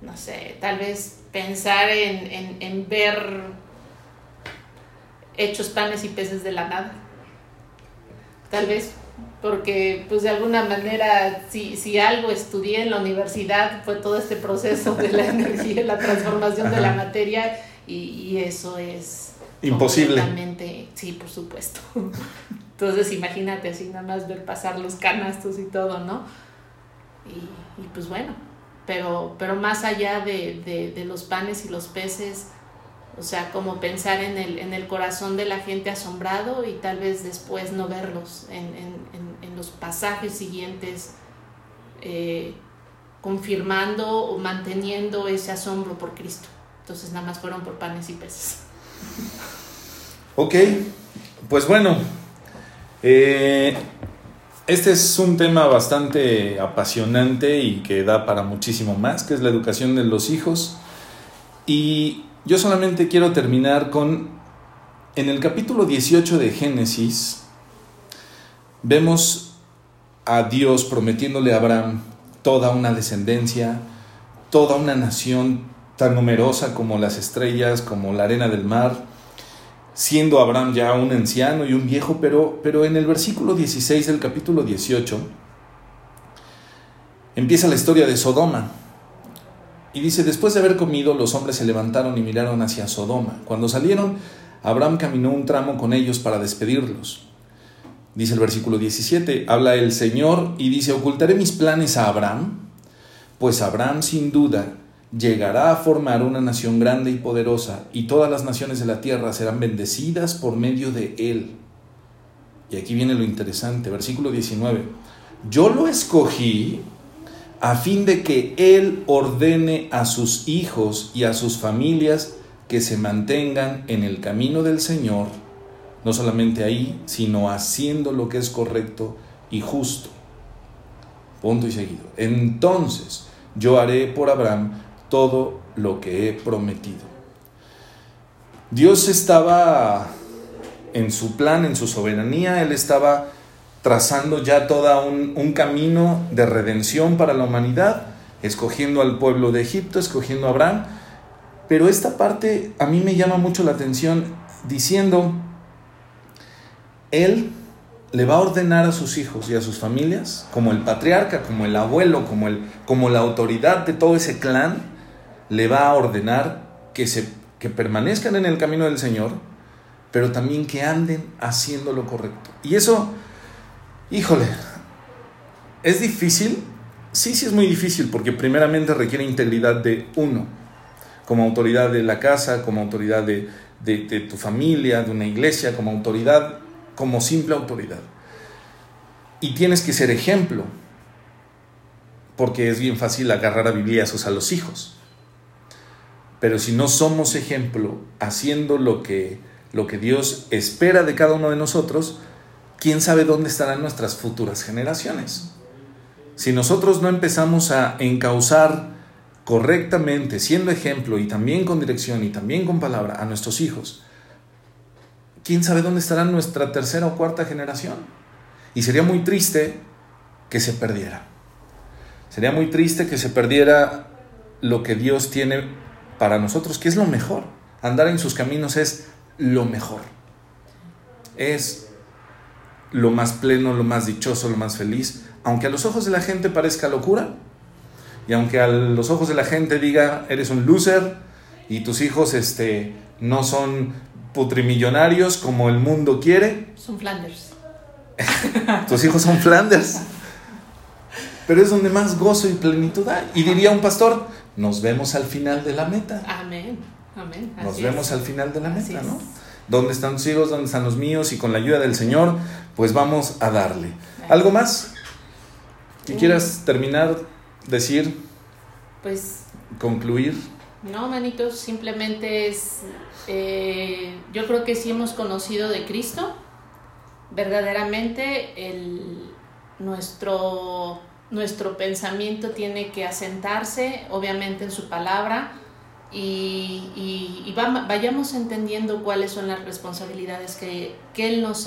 No sé, tal vez pensar en, en, en ver hechos panes y peces de la nada. Tal vez porque pues de alguna manera si, si algo estudié en la universidad fue todo este proceso de la [LAUGHS] energía, la transformación de la materia y, eso es imposible. Sí, por supuesto. [LAUGHS] Entonces imagínate así nada más ver pasar los canastos y todo, ¿no? Y, pues bueno, pero, pero más allá de, de, de los panes y los peces, o sea, como pensar en el, en el corazón de la gente asombrado y tal vez después no verlos en, en, en los pasajes siguientes, eh, confirmando o manteniendo ese asombro por Cristo. Entonces nada más fueron por panes y peces. Ok, pues bueno, eh, este es un tema bastante apasionante y que da para muchísimo más, que es la educación de los hijos. Y yo solamente quiero terminar con, en el capítulo 18 de Génesis, vemos a Dios prometiéndole a Abraham toda una descendencia, toda una nación tan numerosa como las estrellas, como la arena del mar, siendo Abraham ya un anciano y un viejo, pero, pero en el versículo 16 del capítulo 18 empieza la historia de Sodoma. Y dice, después de haber comido, los hombres se levantaron y miraron hacia Sodoma. Cuando salieron, Abraham caminó un tramo con ellos para despedirlos. Dice el versículo 17, habla el Señor y dice, ocultaré mis planes a Abraham, pues Abraham sin duda llegará a formar una nación grande y poderosa, y todas las naciones de la tierra serán bendecidas por medio de él. Y aquí viene lo interesante, versículo 19, yo lo escogí a fin de que Él ordene a sus hijos y a sus familias que se mantengan en el camino del Señor, no solamente ahí, sino haciendo lo que es correcto y justo. Punto y seguido. Entonces yo haré por Abraham todo lo que he prometido. Dios estaba en su plan, en su soberanía, Él estaba trazando ya todo un, camino de redención para la humanidad, escogiendo al pueblo de Egipto, escogiendo a Abraham. Pero esta parte a mí me llama mucho la atención diciendo, Él le va a ordenar a sus hijos y a sus familias, como el patriarca, como el abuelo, como, el, como la autoridad de todo ese clan, le va a ordenar que, se, que permanezcan en el camino del Señor, pero también que anden haciendo lo correcto. Y eso Híjole, ¿es difícil? Sí, sí es muy difícil porque primeramente requiere integridad de uno, como autoridad de la casa, como autoridad de, de, tu familia, de una iglesia, como autoridad, como simple autoridad. Y tienes que ser ejemplo, porque es bien fácil agarrar a bibliazos a los hijos. Pero si no somos ejemplo haciendo lo que, lo que Dios espera de cada uno de nosotros, quién sabe dónde estarán nuestras futuras generaciones. Si nosotros no empezamos a encauzar correctamente, siendo ejemplo y también con dirección y también con palabra a nuestros hijos, quién sabe dónde estará nuestra tercera o cuarta generación. Y sería muy triste que se perdiera. Sería muy triste que se perdiera lo que Dios tiene para nosotros, que es lo mejor. Andar en sus caminos es lo mejor. Es lo más pleno, lo más dichoso, lo más feliz, aunque a los ojos de la gente parezca locura, y aunque a los ojos de la gente diga, eres un loser, y tus hijos este, no son putrimillonarios como el mundo quiere. Son Flanders. [LAUGHS] tus hijos son Flanders. Pero es donde más gozo y plenitud hay. Y diría un pastor, nos vemos al final de la meta. Amén. Amén. Nos vemos es. al final de la Así meta, es. ¿no? ¿Dónde están tus hijos? ¿Dónde están los míos? Y con la ayuda del Señor, pues vamos a darle. ¿Algo más? que Mm. quieras terminar, decir, Pues concluir? no, manitos, simplemente es, eh, yo creo que sí hemos conocido de Cristo, verdaderamente el, nuestro, nuestro pensamiento tiene que asentarse, obviamente, en su palabra. Y, y- y va- vayamos entendiendo cuáles son las responsabilidades que, que Él nos ha